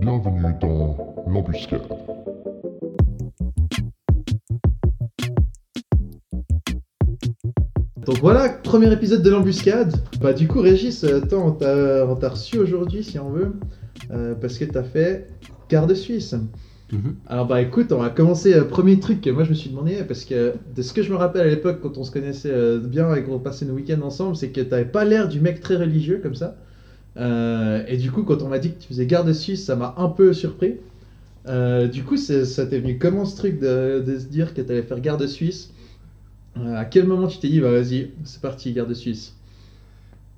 Bienvenue dans l'embuscade. Donc voilà, premier épisode de l'embuscade. Bah du coup Régis, euh, attends, on t'a on t'a reçu aujourd'hui si on veut, euh, parce que t'as fait garde suisse. Mhm. Alors bah écoute, on va commencer. euh, premier truc que moi je me suis demandé, parce que de ce que je me rappelle à l'époque quand on se connaissait euh, bien et qu'on passait nos week-ends ensemble, c'est que t'avais pas l'air du mec très religieux comme ça. Euh, et du coup, quand on m'a dit que tu faisais garde suisse, ça m'a un peu surpris. Euh, du coup, ça t'est venu comment ce truc de, se dire que t'allais faire garde suisse Euh, À quel moment tu t'es dit, bah vas-y, c'est parti, garde suisse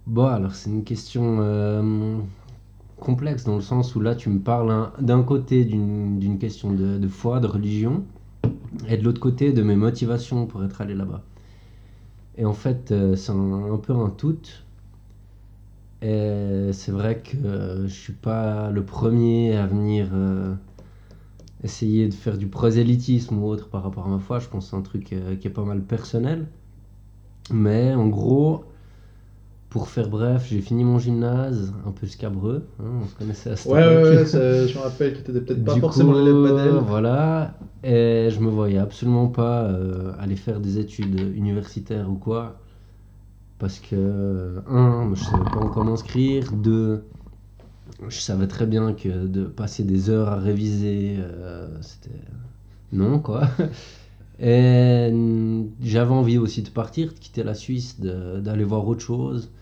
Bon, alors c'est une question complexe dans le sens où là tu me parles d'un côté d'une question de, foi, de religion, et de l'autre côté de mes motivations pour être allé là-bas. Et en fait, c'est un peu un tout. Et c'est vrai que euh, je suis pas le premier à venir euh, essayer de faire du prosélytisme ou autre par rapport à ma foi. Je pense que c'est un truc euh, qui est pas mal personnel. Mais en gros, pour faire bref, j'ai fini mon gymnase, un peu scabreux, hein, on se connaissait à cette Ouais, ouais, ouais, je me rappelle que t'étais peut-être pas Du forcément l'élève modèle. Voilà, et je me voyais absolument pas euh, aller faire des études universitaires ou quoi, parce que, un, je savais pas encore m'inscrire, deux, je savais très bien que de passer des heures à réviser, euh, c'était non quoi. Et mm, j'avais envie aussi de partir, de quitter la Suisse, d'aller voir autre chose.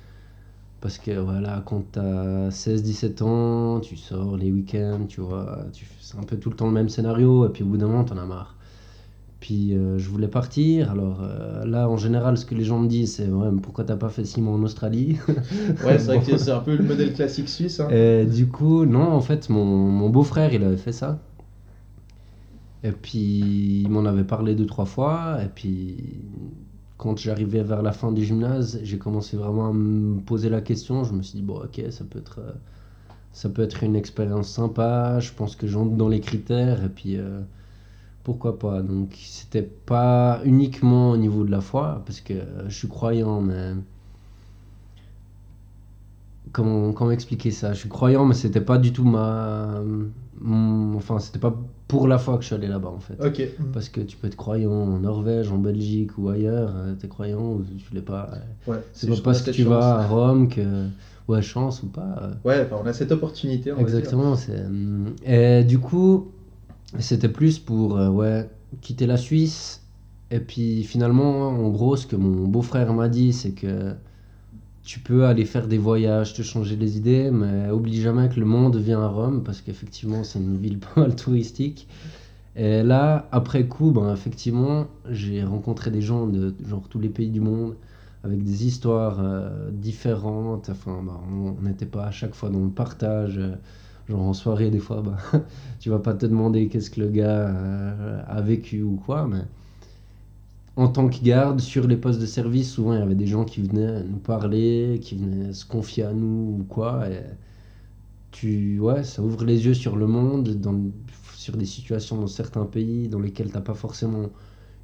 Parce que voilà, quand t'as 16-17 ans, tu sors les week-ends, tu vois, tu c'est un peu tout le temps le même scénario, et puis au bout d'un moment, t'en as marre. Puis euh, je voulais partir, alors euh, là, en général, ce que les gens me disent, c'est ouais, mais pourquoi t'as pas fait 6 mois en Australie? Ouais, c'est vrai que c'est un peu le modèle classique suisse. hein. Et du coup, non, en fait, mon, mon beau-frère, il avait fait ça. Et puis, il m'en avait parlé deux, trois fois. Et puis, quand j'arrivais vers la fin du gymnase, j'ai commencé vraiment à me poser la question. Je me suis dit, bon, ok, ça peut être, euh, ça peut être une expérience sympa. Je pense que j'entre dans les critères. Et puis, euh, pourquoi pas? Donc, c'était pas uniquement au niveau de la foi, parce que euh, je suis croyant, mais comment, comment expliquer ça? Je suis croyant, mais c'était pas du tout ma. mon- enfin, c'était pas pour la foi que je suis allé là-bas en fait. Ok. Parce que tu peux être croyant en Norvège, en Belgique ou ailleurs, euh, t'es croyant ou tu l'es pas. euh, Ouais, C'est pas parce que tu chance. vas à Rome que. Ouais, chance ou pas. Ouais, on a cette opportunité. on va dire. Exactement. c'est, hum, Et du coup, c'était plus pour euh, ouais, quitter la Suisse. Et puis finalement, en gros, ce que mon beau-frère m'a dit, c'est que tu peux aller faire des voyages, te changer les idées, mais oublie jamais que le monde vient à Rome, parce qu'effectivement, c'est une ville pas mal touristique. Et là, après coup, ben, effectivement, j'ai rencontré des gens de genre tous les pays du monde, avec des histoires euh, différentes. Enfin, ben, on n'était pas à chaque fois dans le partage. euh, genre en soirée, des fois, ben, tu vas pas te demander qu'est-ce que le gars euh, a vécu ou quoi, mais en tant que garde, sur les postes de service, souvent il y avait des gens qui venaient nous parler, qui venaient se confier à nous ou quoi. Et tu, ouais, ça ouvre les yeux sur le monde, sur des situations dans certains pays dans lesquels t'as pas forcément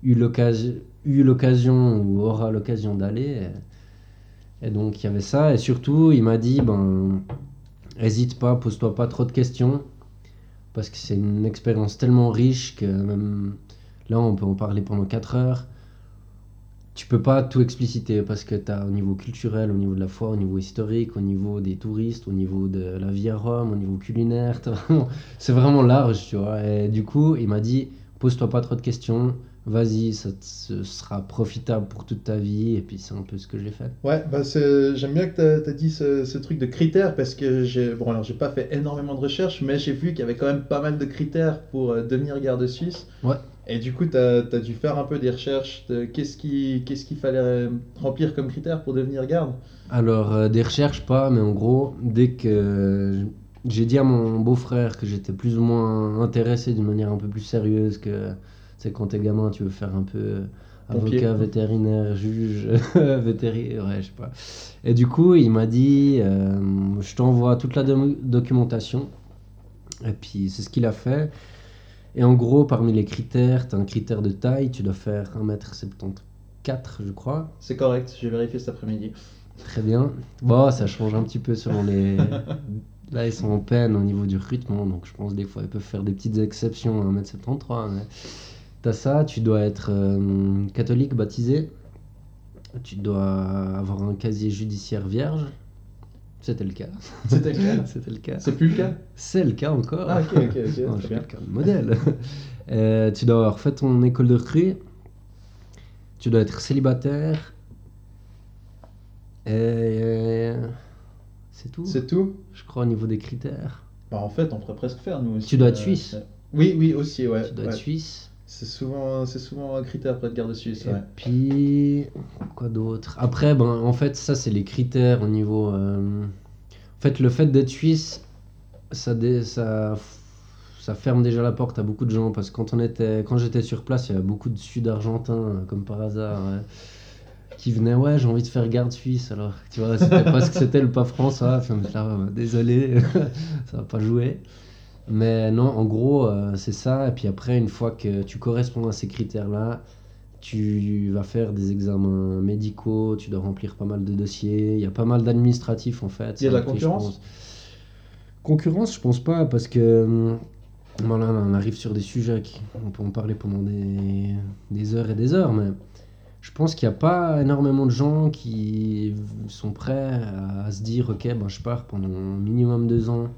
eu l'occasion, eu l'occasion ou aura l'occasion d'aller. Et, et donc il y avait ça. Et surtout, il m'a dit, ben, hésite pas, pose-toi pas trop de questions. Parce que c'est une expérience tellement riche que même là, on peut en parler pendant 4 heures tu peux pas tout expliciter parce que tu as au niveau culturel, au niveau de la foi, au niveau historique, au niveau des touristes, au niveau de la vie à Rome, au niveau culinaire. C'est vraiment large, tu vois. Et du coup, il m'a dit pose-toi pas trop de questions, vas-y, ça te- sera profitable pour toute ta vie. Et puis, c'est un peu ce que j'ai fait. Ouais, bah j'aime bien que tu as, dit ce, ce truc de critères parce que j'ai bon alors j'ai pas fait énormément de recherches mais j'ai vu qu'il y avait quand même pas mal de critères pour euh, devenir garde suisse. Ouais. Et du coup, tu as, dû faire un peu des recherches de qu'est-ce qu'il fallait euh, remplir comme critères pour devenir garde. Alors, euh, des recherches, pas, mais en gros, dès que j'ai dit à mon beau-frère que j'étais plus ou moins intéressé d'une manière un peu plus sérieuse que, c'est quand t'es gamin, tu veux faire un peu euh, avocat, vétérinaire, juge, vétérinaire, ouais, je sais pas. Et du coup, il m'a dit, euh, je t'envoie toute la documentation. Et puis, c'est ce qu'il a fait. Et en gros, parmi les critères, tu as un critère de taille, tu dois faire 1m74, je crois. C'est correct, j'ai vérifié cet après-midi. Très bien. Bon, ça change un petit peu selon les, Là, ils sont en peine au niveau du recrutement, donc je pense des fois ils peuvent faire des petites exceptions à 1m73. Mais... T'as ça, tu dois être euh, catholique, baptisé, tu dois avoir un casier judiciaire vierge. C'était le cas. C'était le cas C'était le cas. C'est plus le cas? C'est le cas encore. Ah, ok, ok, ok, Non, je suis bien. quelqu'un de modèle. Euh, tu dois avoir fait ton école de recrue. Tu dois être célibataire. Et euh, c'est tout. C'est tout? Je crois au niveau des critères. Bah, en fait, on pourrait presque faire, nous aussi. Tu dois être euh, suisse. Oui, oui, aussi, ouais. tu dois ouais. être suisse. C'est souvent, c'est souvent un critère pour être garde suisse, Et ouais. puis quoi d'autre? Après, ben en fait, ça c'est les critères au niveau. euh, En fait, le fait d'être suisse, ça, dé- ça, ça ferme déjà la porte à beaucoup de gens parce que quand on était, quand j'étais sur place, il y avait beaucoup de Sud-Argentins, euh, comme par hasard, qui venaient. Ouais, j'ai envie de faire garde suisse. Alors, tu vois, c'était parce que c'était le pas François. Enfin, là, ouais, bah, désolé, ça va pas jouer. Mais non, en gros, euh, c'est ça. Et puis après, une fois que tu corresponds à ces critères-là, tu vas faire des examens médicaux, tu dois remplir pas mal de dossiers. Il y a pas mal d'administratifs en fait. Il y a de la je concurrence pense- Concurrence, je pense pas, parce que hum, voilà, on arrive sur des sujets qui, on peut en parler pendant des, des heures et des heures, mais je pense qu'il n'y a pas énormément de gens qui sont prêts à, se dire ok, ben, je pars pendant minimum deux ans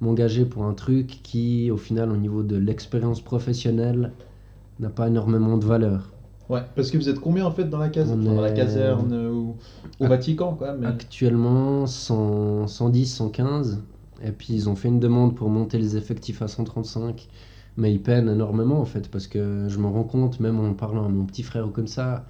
m'engager pour un truc qui, au final, au niveau de l'expérience professionnelle, n'a pas énormément de valeur. Ouais, parce que vous êtes combien en fait dans la, case... On enfin, dans la caserne ou au Vatican, quoi mais... Actuellement, 100, 110, 115. Et puis, ils ont fait une demande pour monter les effectifs à 135. Mais ils peinent énormément, en fait, parce que je me rends compte, même en parlant à mon petit frère ou comme ça,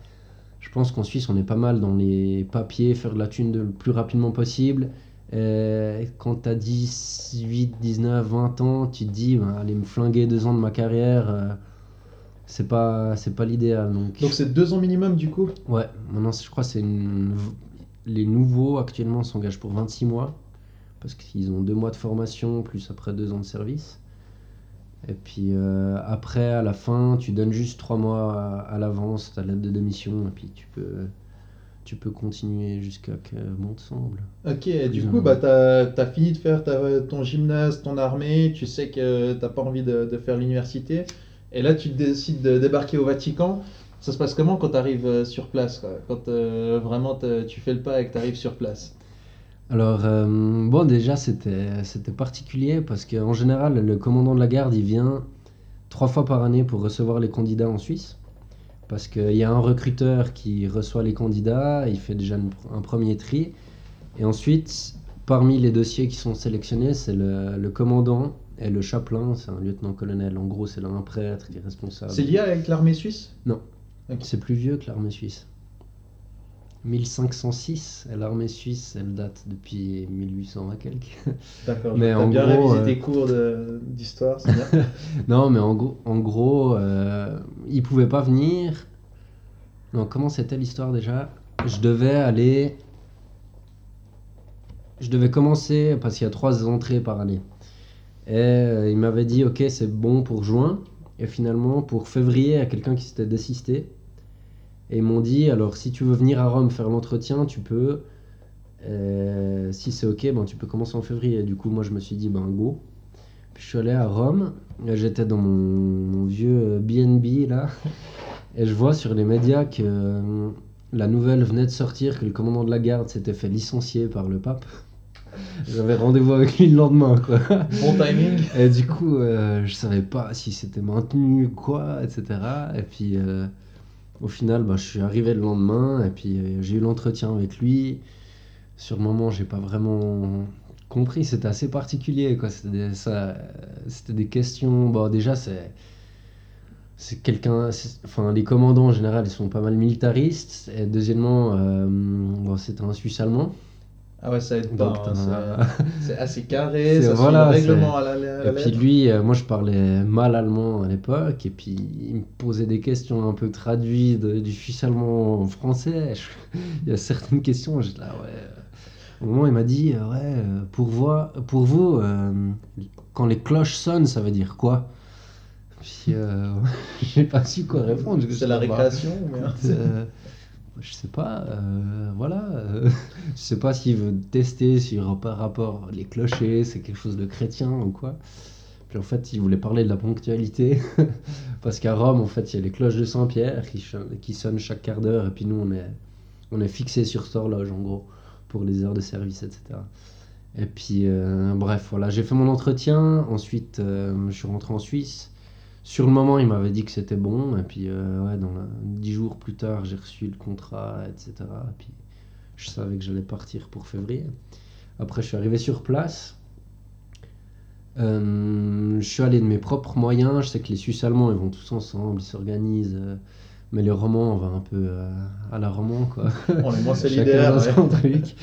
je pense qu'en Suisse, on est pas mal dans les papiers, faire de la thune le plus rapidement possible. Et quand tu as 18, 19, 20 ans, tu te dis, ben, aller me flinguer deux ans de ma carrière, euh, c'est pas, c'est pas l'idéal. Donc, Donc c'est deux ans minimum du coup? Ouais, maintenant je crois que c'est une... les nouveaux actuellement s'engagent pour 26 mois parce qu'ils ont deux mois de formation plus après deux ans de service. Et puis euh, après, à la fin, tu donnes juste trois mois à, à l'avance ta lettre de démission et puis tu peux, tu peux continuer jusqu'à que bon te semble. Ok, et du coup, bah, t'as as fini de faire ta- ton gymnase, ton armée, tu sais que t'as pas envie de, de faire l'université, et là tu décides de débarquer au Vatican. Ça se passe comment quand tu arrives sur place quoi? Quand euh, vraiment tu fais le pas et que tu arrives sur place? Alors, euh, bon, déjà, c'était c'était particulier parce qu'en général, le commandant de la garde, il vient trois fois par année pour recevoir les candidats en Suisse. Parce qu'il y a un recruteur qui reçoit les candidats, il fait déjà une- un premier tri. Et ensuite, parmi les dossiers qui sont sélectionnés, c'est le, le commandant et le chapelain, c'est un lieutenant-colonel. En gros, c'est là un prêtre qui est responsable. C'est lié avec l'armée suisse? C'est plus vieux que l'armée suisse. 1506, et l'armée suisse, elle date depuis 1800 à quelques. D'accord, Mais en bien gros, révisé euh, tes cours d'histoire, c'est bien. Non, mais en gros, en gros euh, pas venir. Non, comment c'était l'histoire déjà? Je devais aller. Je devais commencer parce qu'il y a trois entrées par année. Et euh, il m'avait dit, ok, c'est bon pour juin. Et finalement, pour février, il y a quelqu'un qui s'était désisté. Et ils m'ont dit, alors si tu veux venir à Rome faire l'entretien, tu peux. Euh, si c'est ok, ben, tu peux commencer en février. Du coup, moi, je me suis dit, ben go. Puis je suis allé à Rome. Et J'étais dans mon, mon vieux euh, BNB là. Et je vois sur les médias que euh, la nouvelle venait de sortir, que le commandant de la garde s'était fait licencier par le pape. J'avais rendez-vous avec lui le lendemain, quoi. Bon timing. Et du coup, euh, je savais pas si c'était maintenu quoi, etc. Et puis, euh, au final, bah, je suis arrivé le lendemain et puis euh, j'ai eu l'entretien avec lui. Sur le moment, j'ai pas vraiment compris. C'était assez particulier. C'était des, questions. Bon, déjà, c'est. C'est quelqu'un. Enfin, les commandants en général, ils sont pas mal militaristes. Et deuxièmement, euh, bon, c'était un Suisse allemand. Ah ouais, ça aide pas. Hein, c'est- assez carré, C'est- ça voilà, le règlement à la, à la Et puis lui, euh, moi je parlais mal allemand à l'époque, et puis il me posait des questions un peu traduites de- du suisse allemand en français. Je- il y a certaines questions, j'étais là, ouais. euh. Au moment, il m'a dit, euh, ouais, pour, voi- pour vous, euh, quand les cloches sonnent, ça veut dire quoi? Puis euh, j'ai pas su quoi répondre. C'est la récréation Je sais pas, euh, voilà. euh, je sais pas s'il veut tester sur par rapport les clochers, c'est quelque chose de chrétien ou quoi. Puis en fait, il voulait parler de la ponctualité. Parce qu'à Rome, en fait, il y a les cloches de Saint-Pierre qui, sonnent chaque quart d'heure. Et puis nous, on est, on est fixé sur cette horloge, en gros, pour les heures de service, etc. Et puis, euh, bref, voilà, j'ai fait mon entretien. Ensuite, je suis rentré en Suisse. Sur le moment, il m'avait dit que c'était bon. Et puis, euh, ouais, dans la- dix jours plus tard, j'ai reçu le contrat, etc. Et puis, je savais que j'allais partir pour février. Après, je suis arrivé sur place. Euh, je suis allé de mes propres moyens. Je sais que les Suisses allemands, ils vont tous ensemble, ils s'organisent. euh, mais les Romans, on va un peu euh, à la roman, quoi. On est moins Chacun solidaire. dans ouais. son truc.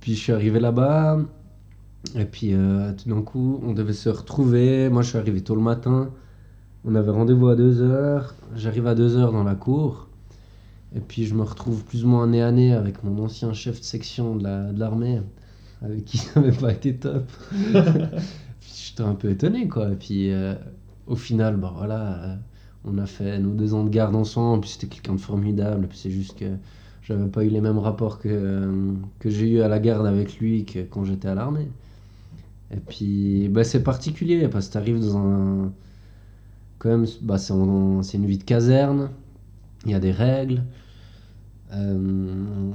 Puis je suis arrivé là-bas. Et puis euh, tout d'un coup, on devait se retrouver. Moi, je suis arrivé tôt le matin. On avait rendez-vous à 2h. J'arrive à 2h dans la cour. Et puis je me retrouve plus ou moins nez à nez avec mon ancien chef de section de la- de l'armée, avec qui ça n'avait pas été top. J'étais un peu étonné, quoi. Et puis euh, au final, bah voilà, euh, on a fait nos deux ans de garde ensemble. Puis c'était quelqu'un de formidable. Puis c'est juste que j'avais pas eu les mêmes rapports que, euh, que j'ai eu à la garde avec lui que quand j'étais à l'armée. Et puis bah, c'est particulier parce que tu arrives dans un. Quand même, bah, c'est en- c'est une vie de caserne, il y a des règles. Euh,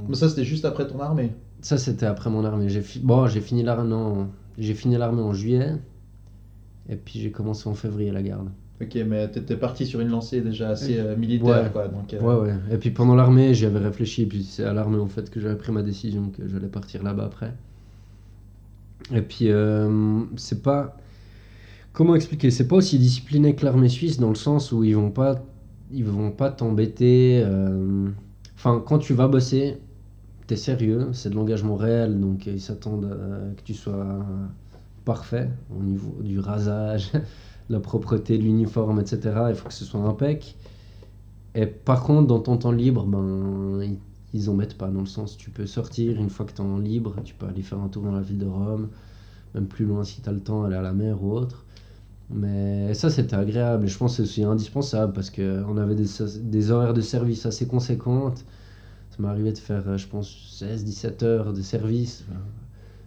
Mais ça, c'était juste après ton armée. ça, c'était après mon armée. J'ai fi- bon, j'ai fini l'armée non, j'ai fini l'armée en juillet. Et puis j'ai commencé en février la garde. Ok, mais t'étais parti sur une lancée déjà assez euh, militaire, Ouais. quoi. Donc, euh, Ouais, ouais. Et puis pendant l'armée, j'y avais réfléchi. Et puis c'est à l'armée en fait que j'avais pris ma décision que j'allais partir là-bas après. Et puis c'est pas. Comment expliquer? C'est pas aussi discipliné que l'armée suisse dans le sens où ils vont pas, ils vont pas t'embêter. euh, Enfin, quand tu vas bosser, t'es sérieux, c'est de l'engagement réel, donc ils s'attendent à que tu sois parfait au niveau du rasage, la propreté de l'uniforme, etc. Il faut que ce soit impec. Et par contre, dans ton temps libre, ben, ils, ils en mettent pas dans le sens tu peux sortir une fois que tu es en libre, tu peux aller faire un tour dans la ville de Rome, même plus loin si tu as le temps, aller à la mer ou autre. Mais ça, c'était agréable et je pense que c'est aussi indispensable parce qu'on avait des, des horaires de service assez conséquentes. Ça m'est arrivé de faire, euh, je pense, 16-17 heures de service euh,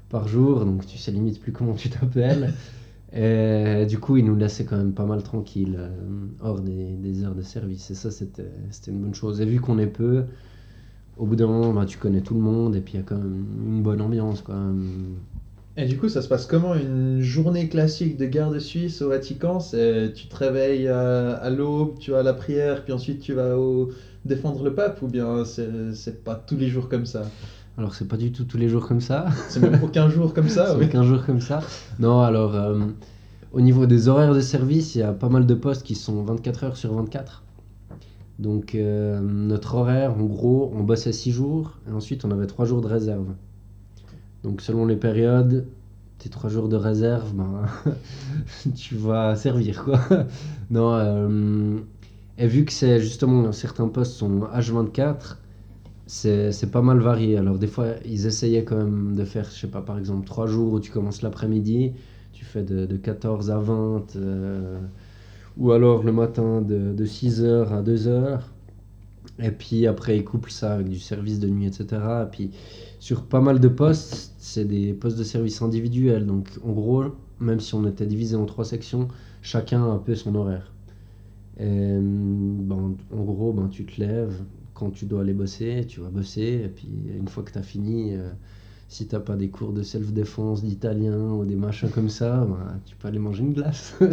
par jour, donc tu sais limite plus comment tu t'appelles. Et du coup, ils nous laissaient quand même pas mal tranquilles euh, hors des, des heures de service. Et ça, c'était c'était une bonne chose. Et vu qu'on est peu, au bout d'un moment, bah, tu connais tout le monde et puis il y a quand même une bonne ambiance. Quoi. Et du coup, ça se passe comment une journée classique de garde suisse au Vatican? C'est tu te réveilles à, à l'aube, tu vas à la prière, puis ensuite tu vas au... défendre le pape, ou bien c'est c'est pas tous les jours comme ça? Alors, c'est pas du tout tous les jours comme ça. C'est même aucun jour comme ça C'est oui. aucun jour comme ça. Non, alors, euh, au niveau des horaires de service, il y a pas mal de postes qui sont 24 heures sur 24. Donc, euh, notre horaire, en gros, on bossait 6 jours et ensuite on avait 3 jours de réserve. Donc, selon les périodes, tes 3 jours de réserve, ben, tu vas servir quoi. non, euh, et vu que c'est justement certains postes sont H24, c'est c'est pas mal varié. Alors des fois, ils essayaient quand même de faire, je sais pas, par exemple, trois jours où tu commences l'après-midi, tu fais de, de 14 à 20, euh, ou alors le matin de, de 6h à 2h. Et puis après, ils couplent ça avec du service de nuit, etc. Et puis sur pas mal de postes, c'est des postes de service individuels. Donc en gros, même si on était divisé en trois sections, chacun a un peu son horaire. Et, ben, en gros, ben, tu te lèves, quand tu dois aller bosser, tu vas bosser, et puis une fois que tu as fini, euh, si t'as pas des cours de self-défense, d'italien ou des machins comme ça, ben, tu peux aller manger une glace.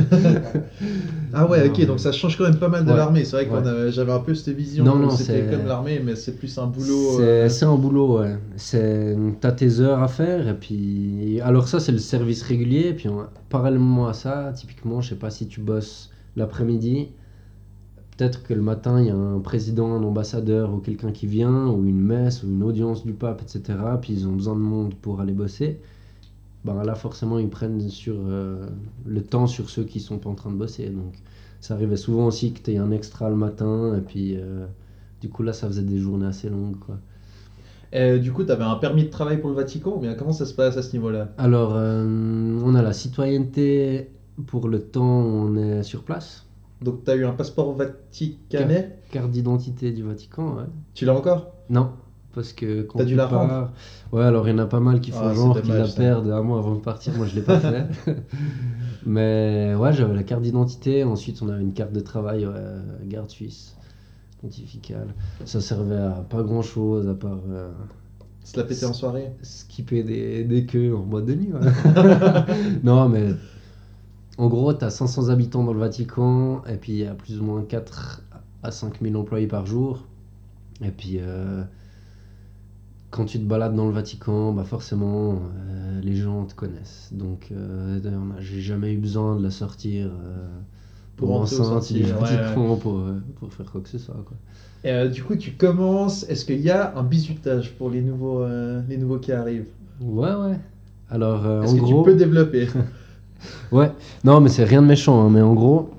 Ah ouais, ok, donc ça change quand même pas mal de Ouais. l'armée. C'est vrai que Ouais. j'avais un peu cette vision Non, non, c'était c'est- comme l'armée, mais c'est plus un boulot. C'est euh, un boulot, ouais. C'est- T'as tes heures à faire, et puis. Alors, ça, c'est le service régulier, et puis en- parallèlement à ça, typiquement, je sais pas si tu bosses l'après-midi, peut-être que le matin, il y a un président, un ambassadeur ou quelqu'un qui vient, ou une messe, ou une audience du pape, etc. Puis ils ont besoin de monde pour aller bosser. Ben là, forcément, ils prennent sur, euh, le temps sur ceux qui sont pas en train de bosser. Donc, ça arrivait souvent aussi que tu aies un extra le matin, et puis. euh, du coup, là, ça faisait des journées assez longues, quoi. Et du coup, t'avais un permis de travail pour le Vatican, ou bien comment ça se passe à ce niveau-là? Alors, euh, on a la citoyenneté pour le temps où on est sur place. Donc t'as eu un passeport vaticanais Carte d'identité du Vatican, ouais. Tu l'as encore? Non, parce que quand T'as dû tu la pars- rendre Ouais, alors il y en a pas mal qui font Ah, c'est genre qu'ils dommage, la ça. perdent un mois avant de partir. Moi, je l'ai pas fait. Mais ouais, j'avais la carte d'identité. Ensuite, on avait une carte de travail, garde suisse, pontificale. Ça servait à pas grand chose à part euh, Se la péter en soirée? skipper des, des queues en boîte de nuit. ouais. non, mais en gros, tu as 500 habitants dans le Vatican et puis il y a plus ou moins 4 à 5 000 employés par jour. Et puis, euh, quand tu te balades dans le Vatican, bah forcément, euh, les gens te connaissent. Donc, euh, j'ai jamais eu besoin de la sortir euh, Pour l'enceinte du Vatican pour, pour faire quoi que ce soit. Quoi. Et du coup, tu commences. Est-ce qu'il y a un bisutage pour les nouveaux, les nouveaux qui arrivent? Ouais, ouais. Alors, en que gros. tu peux développer? Ouais, non, mais c'est rien de méchant, hein, mais en gros,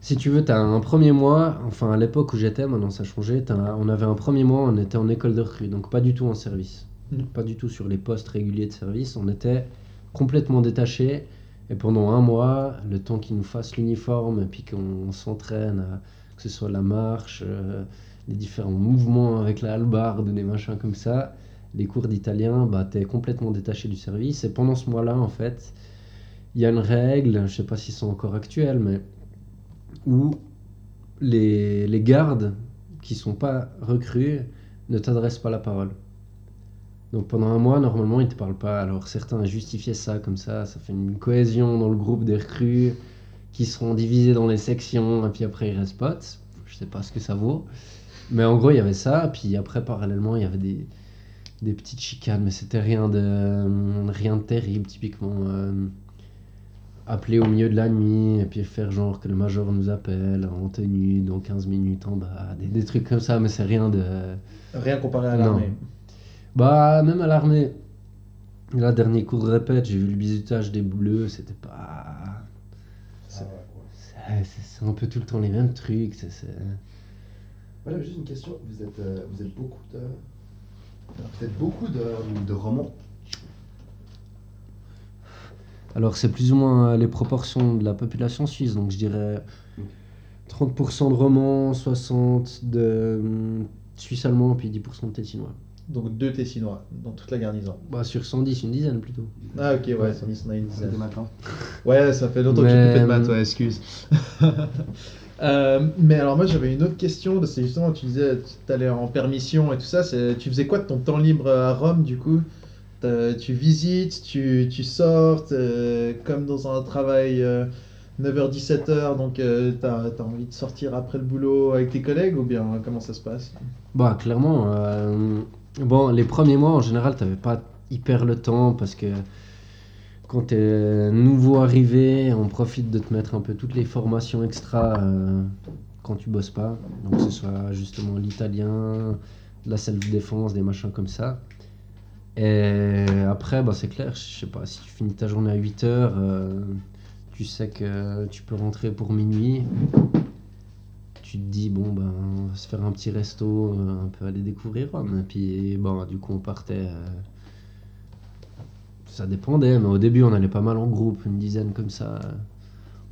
si tu veux, tu as un premier mois, enfin à l'époque où j'étais, maintenant ça a changé, on avait un premier mois, on était en école de recrue, donc pas du tout en service, Mm. pas du tout sur les postes réguliers de service, on était complètement détachés, et pendant un mois, le temps qu'ils nous fassent l'uniforme, et puis qu'on s'entraîne, à- que ce soit la marche, euh, les différents mouvements avec la hallebarde, des machins comme ça, les cours d'italien, bah, tu es complètement détaché du service, et pendant ce mois-là, en fait, il y a une règle, je sais pas si c'est encore actuel, mais où les, les gardes qui sont pas recrues ne t'adressent pas la parole. Donc pendant un mois, normalement, ils te parlent pas. Alors certains justifiaient ça comme ça, ça fait une cohésion dans le groupe des recrues qui seront divisés dans les sections, et puis après ils restent potes. Je sais pas ce que ça vaut. Mais en gros, il y avait ça, puis après, parallèlement, il y avait des, des petites chicanes, mais c'était rien de, rien de terrible, typiquement. euh, appeler au milieu de la nuit et puis faire genre que le major nous appelle en tenue dans 15 minutes en bas, des, des trucs comme ça, mais c'est rien de... Rien comparé à l'armée. Bah, même à l'armée, là, dernier cours de répète, j'ai vu le bisutage des bleus, c'était pas... C'est c'est- un peu tout le temps les mêmes trucs, c'est... j'avais juste une question. Vous êtes, euh, vous êtes beaucoup de. Êtes beaucoup de, de romans. Alors c'est plus ou moins les proportions de la population suisse, donc je dirais 30% de romans, 60% de hum, suisse allemand, puis 10% de tétinois. Donc deux Tessinois dans toute la garnison. Bah sur 110, une dizaine plutôt. Ah ok, ouais, ça on a une dizaine. des matins. Ouais, ça fait longtemps que j'ai plus fait de maths, euh, ouais, excuse. Euh, mais alors moi j'avais une autre question, c'est justement tu disais tu allais en permission et tout ça, tu faisais quoi de ton temps libre à Rome du coup? Tu visites, tu, tu sors, comme dans un travail 9h-17h, donc euh, t'as as envie de sortir après le boulot avec tes collègues ou bien comment ça se passe? Bah clairement, euh, bon les premiers mois en général t'avais pas hyper le temps parce que quand t'es nouveau arrivé, on profite de te mettre un peu toutes les formations extra euh, quand tu bosses pas. Donc que ce soit justement l'italien, la self-défense, des machins comme ça. Et après, bah, c'est clair, je sais pas, si tu finis ta journée à 8 heures, euh, tu sais que tu peux rentrer pour minuit. Tu te dis, bon, ben, on va se faire un petit resto, euh, un peu aller découvrir Rome. Et puis, bon, du coup, on partait. euh, ça dépendait, mais au début, on allait pas mal en groupe, une dizaine comme ça,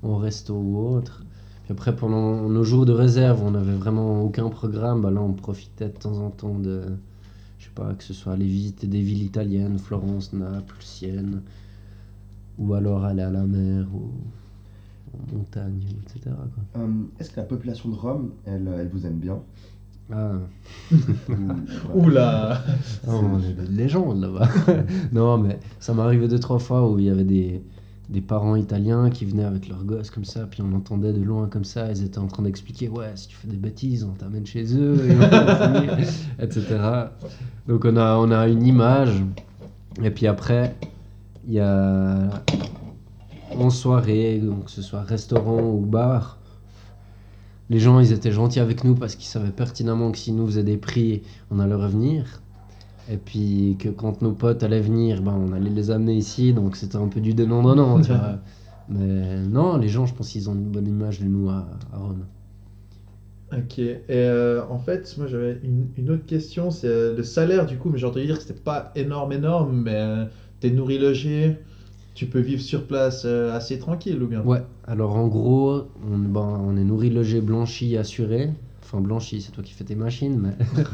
en resto ou autre. Puis après, pendant nos jours de réserve, on n'avait vraiment aucun programme. Bah là, on profitait de temps en temps de, je sais pas, que ce soit aller visiter des villes italiennes, Florence, Naples, Sienne, ou alors aller à la mer ou en montagne, etc. Euh, Est-ce que la population de Rome, elle, elle vous aime bien? Ah, Ou- Oula Oh, on est des légendes là-bas. non, mais ça m'est arrivé deux, trois fois où il y avait des, des parents italiens qui venaient avec leurs gosses comme ça, puis on entendait de loin comme ça, ils étaient en train d'expliquer Ouais, si tu fais des bêtises, on t'amène chez eux, et on va finir, etc. Donc on a, on a une image, et puis après, il y a en soirée, donc que ce soit restaurant ou bar, les gens ils étaient gentils avec nous parce qu'ils savaient pertinemment que s'ils nous faisaient des prix, on allait revenir. Et puis que quand nos potes allaient venir, ben, on allait les amener ici, donc c'était un peu du donnant-donnant. Mais non, les gens, je pense qu'ils ont une bonne image de nous à, à Rome. Ok, et euh, en fait, moi j'avais une, une autre question, c'est euh, le salaire du coup, mais j'ai entendu dire que c'était pas énorme, énorme, mais euh, t'es nourri, logé, tu peux vivre sur place euh, assez tranquille ou bien Ouais, alors en gros, on, ben, on est nourri, logé, blanchi, assuré. Enfin, blanchi, c'est toi qui fais tes machines, mais.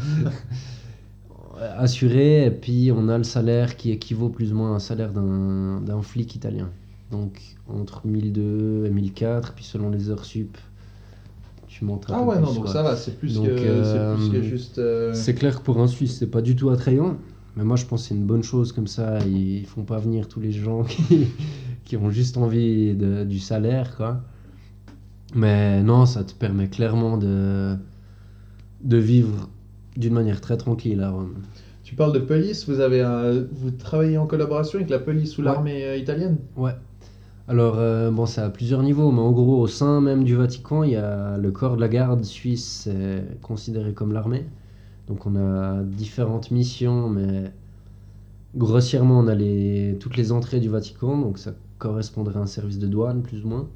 assuré, et puis on a le salaire qui équivaut plus ou moins à un salaire d'un flic italien. Donc entre 1002 et 1004, puis selon les heures sup, tu montes un Ah ouais, plus, non, donc quoi. ça va, c'est plus, euh, plus que juste. euh, C'est clair que pour un Suisse, c'est pas du tout attrayant. Mais moi, je pense que c'est une bonne chose comme ça. Ils font pas venir tous les gens qui, qui ont juste envie de- du salaire, quoi. Mais non, ça te permet clairement de, de vivre d'une manière très tranquille à Rome. Tu parles de police, vous, avez un- vous travaillez en collaboration avec la police ou Ouais. l'armée euh, italienne? Ouais. Alors, euh, bon, c'est à plusieurs niveaux, mais en gros, au sein même du Vatican, il y a le corps de la garde suisse, considéré comme l'armée. Donc, on a différentes missions, mais grossièrement, on a les, toutes les entrées du Vatican, donc ça correspondrait à un service de douane, plus ou moins.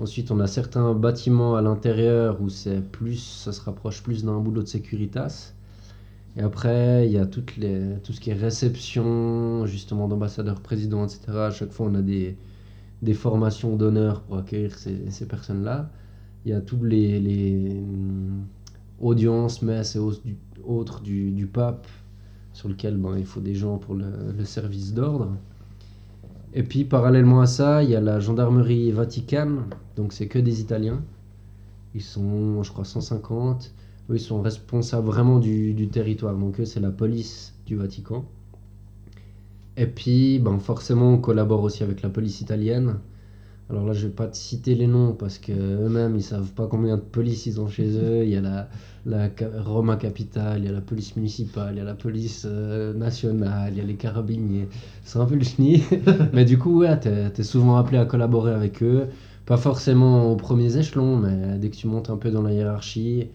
Ensuite, on a certains bâtiments à l'intérieur où c'est plus, ça se rapproche plus d'un boulot de Securitas. Et après, il y a toutes les, tout ce qui est réception, justement, d'ambassadeurs, présidents, etc. À chaque fois, on a des, des formations d'honneur pour accueillir ces, ces personnes-là. Il y a tous les, les hum, audiences, messes et aus- du- autres du, du pape, sur lequel ben, il faut des gens pour le, le service d'ordre. Et puis, parallèlement à ça, il y a la gendarmerie vaticane, donc c'est que des Italiens. Ils sont, je crois, 150. Eux, ils sont responsables vraiment du, du territoire. Donc, eux, c'est la police du Vatican. Et puis, ben, forcément, on collabore aussi avec la police italienne. Alors là, je vais pas te citer les noms parce que eux-mêmes, ils savent pas combien de police ils ont chez eux. Il y a la, la Roma Capitale, il y a la police municipale, il y a la police euh, nationale, il y a les carabiniers. C'est un peu le chenille. Mais du coup, ouais, t'es, t'es souvent appelé à collaborer avec eux. Pas forcément aux premiers échelons, mais dès que tu montes un peu dans la hiérarchie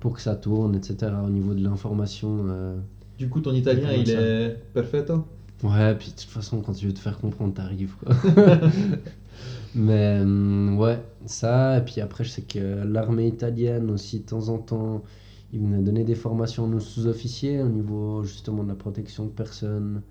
pour que ça tourne, etc. Au niveau de l'information. euh, Du coup, ton italien, il ça est parfait, hein Ouais, puis de toute façon, quand tu veux te faire comprendre, t'arrives. Mais hum, ouais, ça, et puis après, je sais que l'armée italienne aussi, de temps en temps, ils venaient donner des formations à nos sous-officiers au niveau justement de la protection de personnes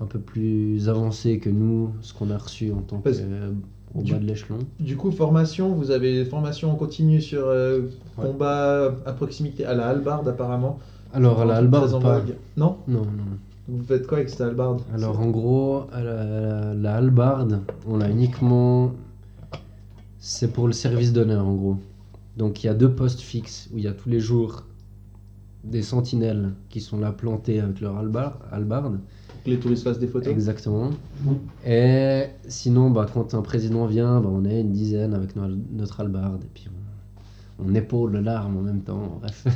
un peu plus avancées que nous, ce qu'on a reçu en tant que Parce- euh, au du- bas de l'échelon. Du coup, formation, vous avez des formations en continu sur euh, Ouais. combat à proximité, à la hallebarde apparemment. Alors, à la en pas. vogue. Non Non, non. Vous faites quoi avec cette hallebarde Alors en gros, la, la hallebarde, on l'a uniquement. C'est pour le service d'honneur en gros. Donc il y a deux postes fixes où il y a tous les jours des sentinelles qui sont là plantés avec leur hallebar- hallebarde. Que les touristes fassent des photos Exactement. Et sinon, bah, quand un président vient, bah, on est une dizaine avec no- notre hallebarde et puis on, on épaule l'arme en même temps. Bref.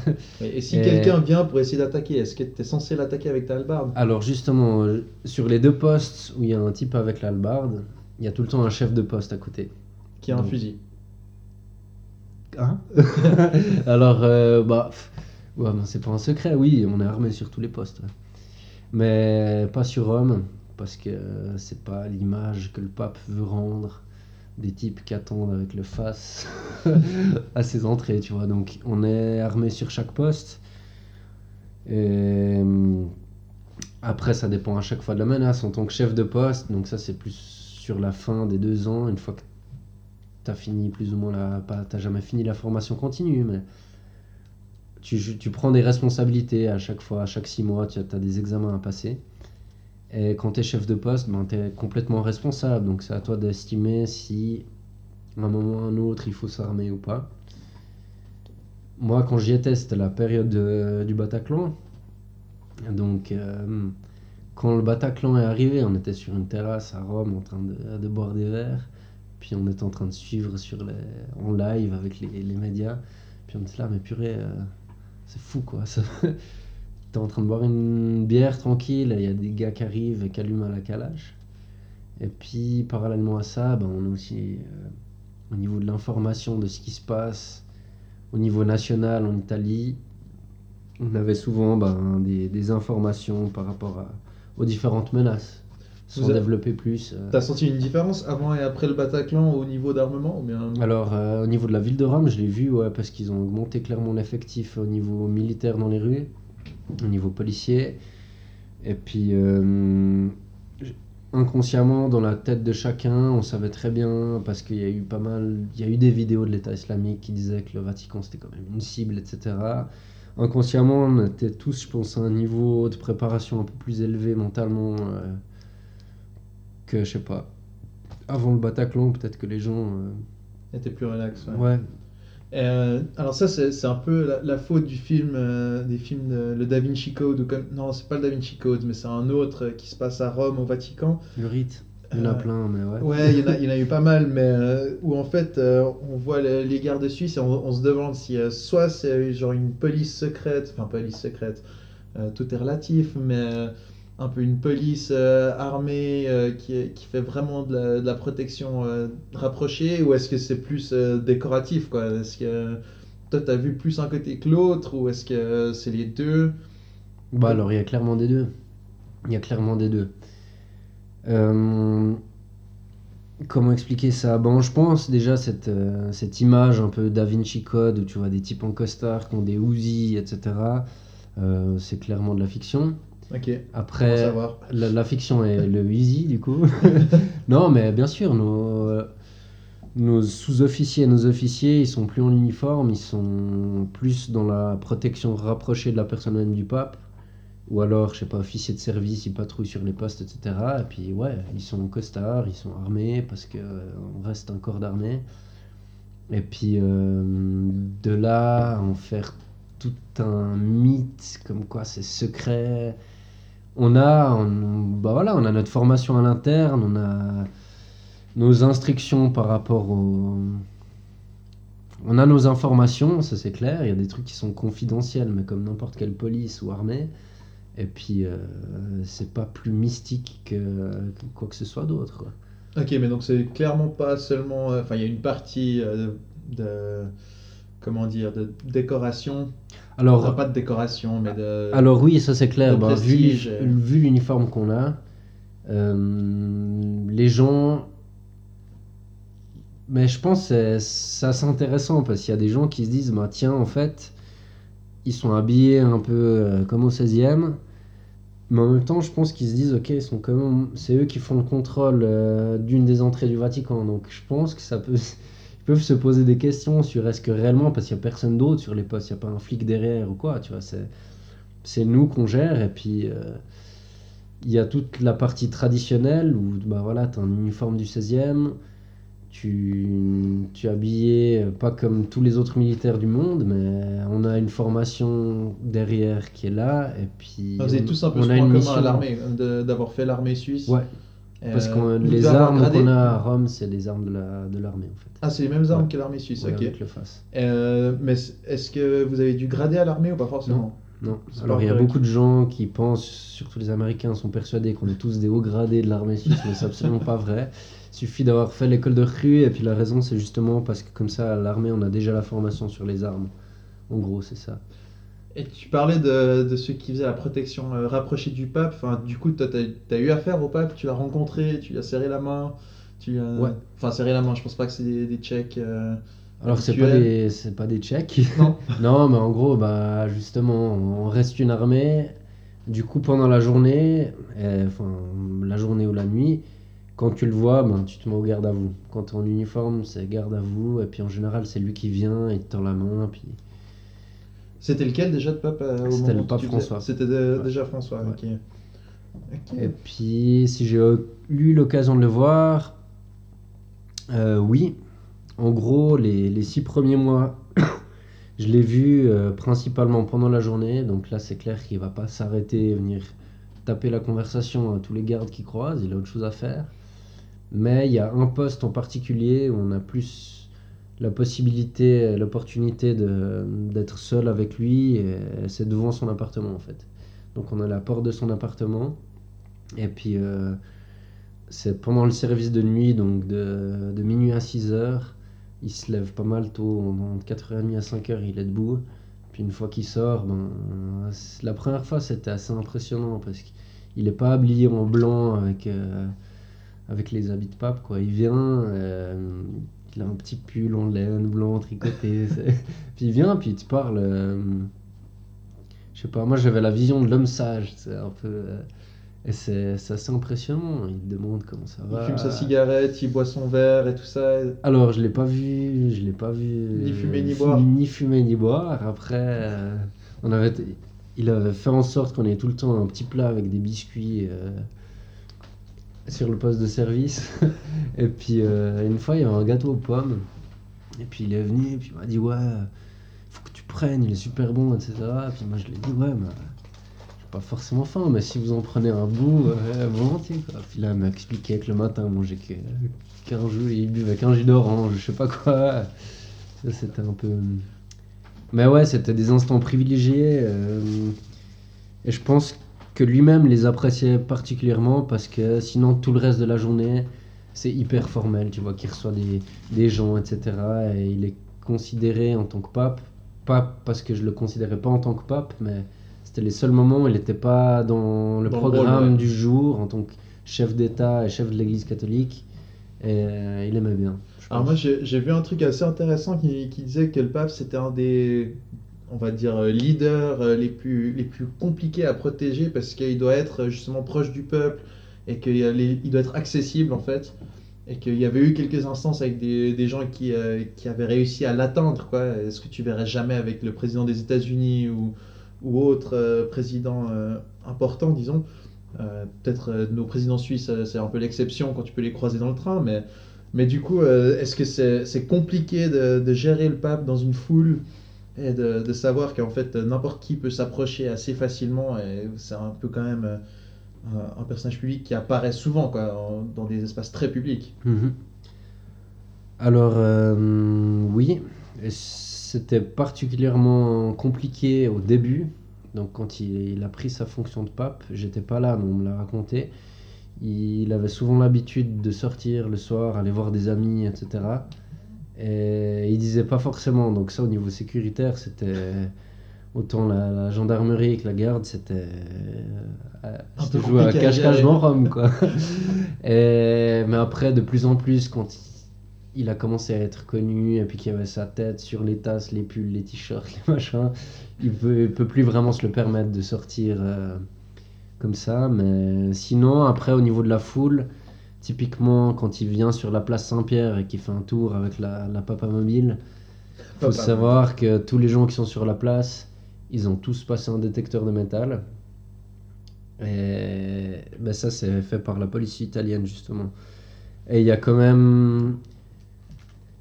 Et, et si Et- quelqu'un vient pour essayer d'attaquer, est-ce que tu es censé l'attaquer avec ta hallebarde? Alors justement, euh, sur les deux postes où il y a un type avec la hallebarde, il y a tout le temps un chef de poste à côté. Qui a un fusil Hein? Alors, euh, bah, ouais, c'est pas un secret, oui, on est armé sur tous les postes. ouais. Mais pas sur Rome, parce que c'est pas l'image que le pape veut rendre des types qui attendent avec le face à ses entrées, tu vois. Donc, on est armé sur chaque poste. Et euh, après, ça dépend à chaque fois de la menace en tant que chef de poste. Donc, ça, c'est plus sur la fin des deux ans, une fois que t'as fini plus ou moins la pas t'as jamais fini la formation continue mais tu, tu prends des responsabilités à chaque fois à chaque six mois tu as, des examens à passer et quand tu es chef de poste ben, tu es complètement responsable donc c'est à toi d'estimer si à un moment ou à un autre il faut s'armer ou pas moi quand j'y étais c'était la période de- du Bataclan donc euh, quand le Bataclan est arrivé on était sur une terrasse à Rome en train de, boire des verres puis on était en train de suivre sur les, en live avec les, les médias. Puis on était là, mais purée, euh, c'est fou quoi. T'es en train de boire une bière tranquille, il y a des gars qui arrivent et qui allument à la calage. Et puis parallèlement à ça, ben, on a aussi euh, au niveau de l'information de ce qui se passe au niveau national en Italie, on avait souvent ben, des, des informations par rapport à- aux différentes menaces. Sans Vous avez- développer plus. euh, T'as senti une différence avant et après le Bataclan au niveau d'armement ou bien... Alors, euh, au niveau de la ville de Rome, je l'ai vu, ouais, parce qu'ils ont augmenté clairement l'effectif au niveau militaire dans les rues, au niveau policier. Et puis, euh, inconsciemment dans la tête de chacun, on savait très bien parce qu'il y a eu pas mal, il y a eu des vidéos de l'État islamique qui disaient que le Vatican c'était quand même une cible, etc. Inconsciemment, on était tous, je pense, à un niveau de préparation un peu plus élevé mentalement euh, que, je sais pas, avant le Bataclan, peut-être que les gens. Était plus relax. euh, ouais. ouais. Euh, alors ça c'est un peu la, la faute du film, euh, des films de, le Da Vinci Code ou comme non c'est pas le Da Vinci Code mais c'est un autre euh, qui se passe à Rome au Vatican. Le rite, il y en a plein, mais ouais. Ouais, il y, en a- il y en a eu pas mal, mais où en fait on voit les, les gardes suisses et on, on se demande si soit c'est genre une police secrète, enfin police secrète, tout est relatif, mais un peu une police euh, armée euh, qui, qui fait vraiment de la, protection euh, rapprochée, ou est-ce que c'est plus décoratif quoi? Est-ce que toi t'as vu plus un côté que l'autre, ou est-ce que c'est les deux? Bah alors, il y a clairement des deux. Il y a clairement des deux. Comment expliquer ça? Bon, je pense déjà cette, cette image un peu Da Vinci Code où tu vois des types en costard qui ont des Uzi, etc. c'est clairement de la fiction. Ok, Après, la, la fiction est le easy du coup. non, mais bien sûr, nos, euh, nos sous-officiers et nos officiers, ils sont plus en uniforme, ils sont plus dans la protection rapprochée de la personne même du pape. Ou alors, je sais pas, officiers de service, ils patrouillent sur les postes, etc. Et puis, ouais, ils sont en costard, ils sont armés parce que euh, reste un corps d'armée. Et puis, euh, de là, en faire tout un mythe, comme quoi c'est secret. On a, on, bah voilà, on a notre formation à l'interne, on a nos instructions par rapport au. On a nos informations, ça c'est clair. Il y a des trucs qui sont confidentiels, mais comme n'importe quelle police ou armée. Et puis, euh, c'est pas plus mystique que, quoi que ce soit d'autre. Ok, mais donc c'est clairement pas seulement. euh, Enfin, il y a une partie euh, de. Comment dire De décoration. Alors, Enfin, pas de décoration, mais de. Alors oui, ça c'est clair. Bah, vu l'uniforme qu'on a, euh, les gens... Mais je pense que c'est c'est assez intéressant parce qu'il y a des gens qui se disent, bah tiens, en fait, ils sont habillés un peu euh, comme au 16e, mais en même temps, je pense qu'ils se disent, ok, ils sont quand même, c'est eux qui font le contrôle euh, d'une des entrées du Vatican, donc je pense que ça peut, peuvent se poser des questions sur est-ce que réellement, parce qu'il n'y a personne d'autre sur les postes, il n'y a pas un flic derrière ou quoi, tu vois, c'est, c'est nous qu'on gère, et puis euh, il y a toute la partie traditionnelle où, bah voilà, tu as un uniforme du 16e, tu, tu es habillé euh, pas comme tous les autres militaires du monde, mais on a une formation derrière qui est là, et puis Ah, Vous avez on- tous un peu on ce a point une commun à mission. l'armée, d'avoir fait l'armée suisse. Ouais, parce Euh, que les armes qu'on a à Rome, c'est les armes de la- de l'armée en fait. Ah, c'est les mêmes armes Ouais. que l'armée suisse, Ouais, ok. Avec le face. Euh, mais est-ce que vous avez dû grader à l'armée ou pas forcément? Non. Alors il y a beaucoup de gens qui pensent, surtout les Américains, sont persuadés qu'on est tous des hauts gradés de l'armée suisse, mais c'est absolument pas vrai. Il suffit d'avoir fait l'école de rue et puis la raison c'est justement parce que comme ça à l'armée on a déjà la formation sur les armes. En gros c'est ça. Et tu parlais de, de ceux qui faisaient la protection euh, rapprochée du pape. Enfin, du coup, t'as as eu affaire au pape, tu l'as rencontré, tu lui as serré la main. Tu as- Ouais. Enfin, serré la main, je pense pas que c'est des, des tchèques. euh, Alors c'est pas des pas des tchèques. Non non mais en gros bah justement on reste une armée. Du coup pendant la journée, euh, enfin la journée ou la nuit, quand tu le vois, ben, tu te mets au garde à vous. Quand tu es en uniforme, c'est garde à vous. Et puis en général, c'est lui qui vient, il te tend la main. Puis... C'était lequel déjà de pape euh, C'était le pape François. C'était Ouais. déjà François, Ouais. ok. Ok. Et puis si j'ai eu l'occasion de le voir, euh, oui. En gros, les, les six premiers mois, je l'ai vu euh, principalement pendant la journée. Donc là, c'est clair qu'il va pas s'arrêter et venir taper la conversation à tous les gardes qui croisent. Il a autre chose à faire. Mais il y a un poste en particulier où on a plus la possibilité, l'opportunité d'être seul avec lui. C'est devant son appartement en fait. Donc on a la porte de son appartement. Et puis euh, c'est pendant le service de nuit, donc de, de minuit à 6 heures. Il se lève pas mal tôt, entre 4h30 à 5h, il est debout. Puis une fois qu'il sort, ben, la première fois c'était assez impressionnant parce qu'il n'est pas habillé en blanc avec, euh, avec les habits de pape. Quoi. Il vient, euh, il a un petit pull en laine blanc tricoté. puis il vient, puis il te parle. euh, je sais pas, moi j'avais la vision de l'homme sage, c'est un peu. euh, Et c'est assez impressionnant. Il te demande comment ça Il va. fume sa cigarette, il boit son verre et tout ça. Alors, je l'ai pas vu, je l'ai pas vu. Ni fumer, ni boire. Ni fumer ni boire. Après, euh, on avait, il avait fait en sorte qu'on ait tout le temps un petit plat avec des biscuits euh, sur le poste de service. et puis, euh, une fois, il y avait un gâteau aux pommes. Et puis, il est venu, et puis il m'a dit Ouais, faut que tu prennes, il est super bon, etc. Et puis, moi, je lui ai dit Ouais, mais pas forcément faim, mais si vous en prenez un bout, euh, volontiers. Quoi. Puis là, il m'a expliqué que le matin, il mangeait que- qu'un jus, il buvait qu'un jus d'orange, je sais pas quoi. Ça, c'était un peu. Mais ouais, c'était des instants privilégiés. euh, Et je pense que lui-même les appréciait particulièrement parce que sinon, tout le reste de la journée, c'est hyper formel, tu vois, qu'il reçoit des, des gens, etc. Et il est considéré en tant que pape, pas parce que je le considérais pas en tant que pape, mais c'était les seuls moments où il n'était pas dans le Dans le programme ouais. du jour en tant que chef d'État et chef de l'Église catholique. Et euh, il aimait bien. Alors moi j'ai j'ai vu un truc assez intéressant qui, qui disait que le pape c'était un des, on va dire, euh, leaders euh, les plus, les plus compliqués à protéger parce qu'il doit être euh, justement proche du peuple et qu'il doit être accessible en fait. Et qu'il y avait eu quelques instances avec des, des gens qui, qui avaient réussi à l'atteindre. Est-ce que tu verrais jamais avec le président des États-Unis ou, ou autre président important, disons? Peut-être nos présidents suisses, c'est un peu l'exception quand tu peux les croiser dans le train, mais mais du coup, est-ce que c'est c'est compliqué de, de gérer le pape dans une foule et de, de savoir qu'en fait n'importe qui peut s'approcher assez facilement et c'est un peu quand même euh, un, personnage public qui apparaît souvent quoi, dans des espaces très publics. Mhm. Alors, euh, oui, c'était particulièrement compliqué au début. Donc, quand il, il a pris sa fonction de pape, j'étais pas là, mais on me l'a raconté. Il avait souvent l'habitude de sortir le soir, aller voir des amis, etc. Et il disait pas forcément. Donc, ça, au niveau sécuritaire, c'était autant la, la gendarmerie que la garde, c'était. euh, joué à cache-cache dans Rome, quoi. Et, mais après, de plus en plus, quand il, il a commencé à être connu, et puis qu'il y avait sa tête sur les tasses, les pulls, les t-shirts, les machins, il peut, il peut plus vraiment se le permettre de sortir euh, comme ça. Mais sinon, après, au niveau de la foule, typiquement, quand il vient sur la place Saint-Pierre et qu'il fait un tour avec la, la papa mobile, faut Papa savoir que tous les gens qui sont sur la place, ils ont tous passé un détecteur de métal. Et ben ça, c'est fait par la police italienne, justement. Et il y a quand même.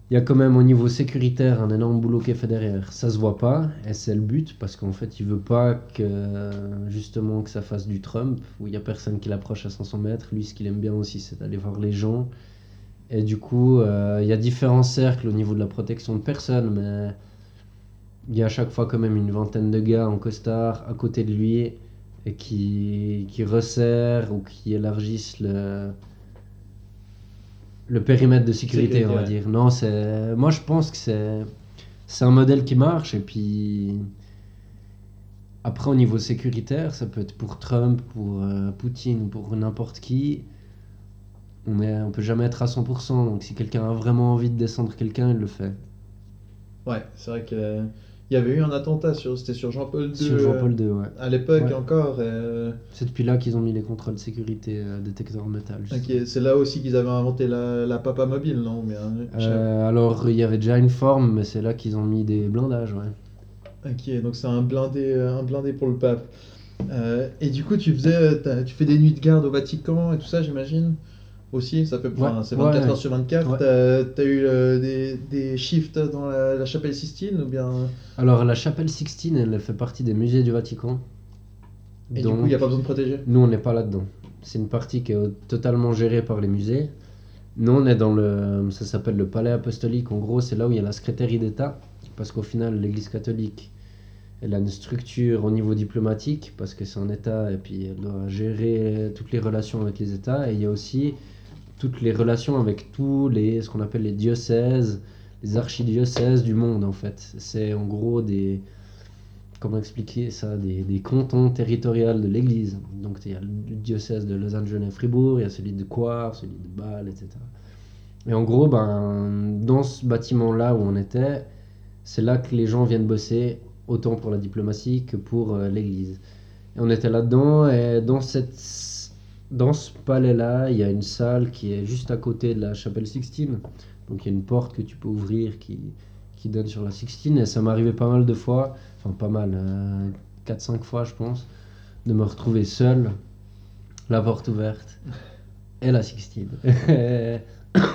Il y a quand même au niveau sécuritaire un énorme boulot qui est fait derrière. Ça se voit pas, et c'est le but, parce qu'en fait, il veut pas que justement que ça fasse du Trump, où il y a personne qui l'approche à 500 mètres. Lui, ce qu'il aime bien aussi, c'est d'aller voir les gens. Et du coup, euh, il y a différents cercles au niveau de la protection de personnes, mais il y a à chaque fois quand même une vingtaine de gars en costard à côté de lui et qui, qui resserrent ou qui élargissent le, le périmètre de sécurité, on va dire. Non, c'est, moi je pense que c'est, c'est un modèle qui marche et puis après au niveau sécuritaire, ça peut être pour Trump, pour euh, Poutine, pour n'importe qui. On est, on peut jamais être à 100%, donc si quelqu'un a vraiment envie de descendre quelqu'un, il le fait. Ouais, c'est vrai que il y avait eu un attentat sur, c'était sur Jean-Paul II. Sur Jean-Paul euh, II, ouais. À l'époque Ouais. encore. euh, C'est depuis là qu'ils ont mis les contrôles de sécurité euh, détecteurs métal. ok, c'est là aussi qu'ils avaient inventé la, la papa mobile, non je sais Euh, alors, il y avait déjà une forme, mais c'est là qu'ils ont mis des blindages, ouais. Ok, donc c'est un blindé, euh, un blindé pour le pape. Euh, et du coup, tu faisais, euh, tu fais des nuits de garde au Vatican et tout ça, j'imagine? Aussi, ça fait, Ouais, c'est 24 ouais. heures sur 24. Ouais. T'as, t'as eu euh, des, des shifts dans la, la chapelle Sistine ou bien? Alors, la chapelle Sixtine, elle fait partie des musées du Vatican. Et Donc, du coup, il n'y a pas besoin de protéger? Nous, on n'est pas là-dedans. C'est une partie qui est totalement gérée par les musées. Nous, on est dans le. Ça s'appelle le palais apostolique. En gros, c'est là où il y a la secrétaire d'État. Parce qu'au final, l'Église catholique, elle a une structure au niveau diplomatique, parce que c'est un État, et puis elle doit gérer toutes les relations avec les États. Et il y a aussi toutes les relations avec tous les. ce qu'on appelle les diocèses, les archidiocèses du monde, en fait. C'est en gros des. Comment expliquer ça Des, des cantons territoriaux de l'Église. Donc il y a le diocèse de Lausanne, Genève, Fribourg, il y a celui de Coire, celui de Bâle, etc. Et en gros, ben, dans ce bâtiment-là où on était, c'est là que les gens viennent bosser, autant pour la diplomatie que pour euh, l'Église. Et on était là-dedans, et dans cette, dans ce palais-là, il y a une salle qui est juste à côté de la chapelle Sixtine. Donc il y a une porte que tu peux ouvrir qui, qui donne sur la Sixtine. Et ça arrivé pas mal de fois, enfin pas mal, euh, 4-5 fois je pense, de me retrouver seul, la porte ouverte, et la Sixtine.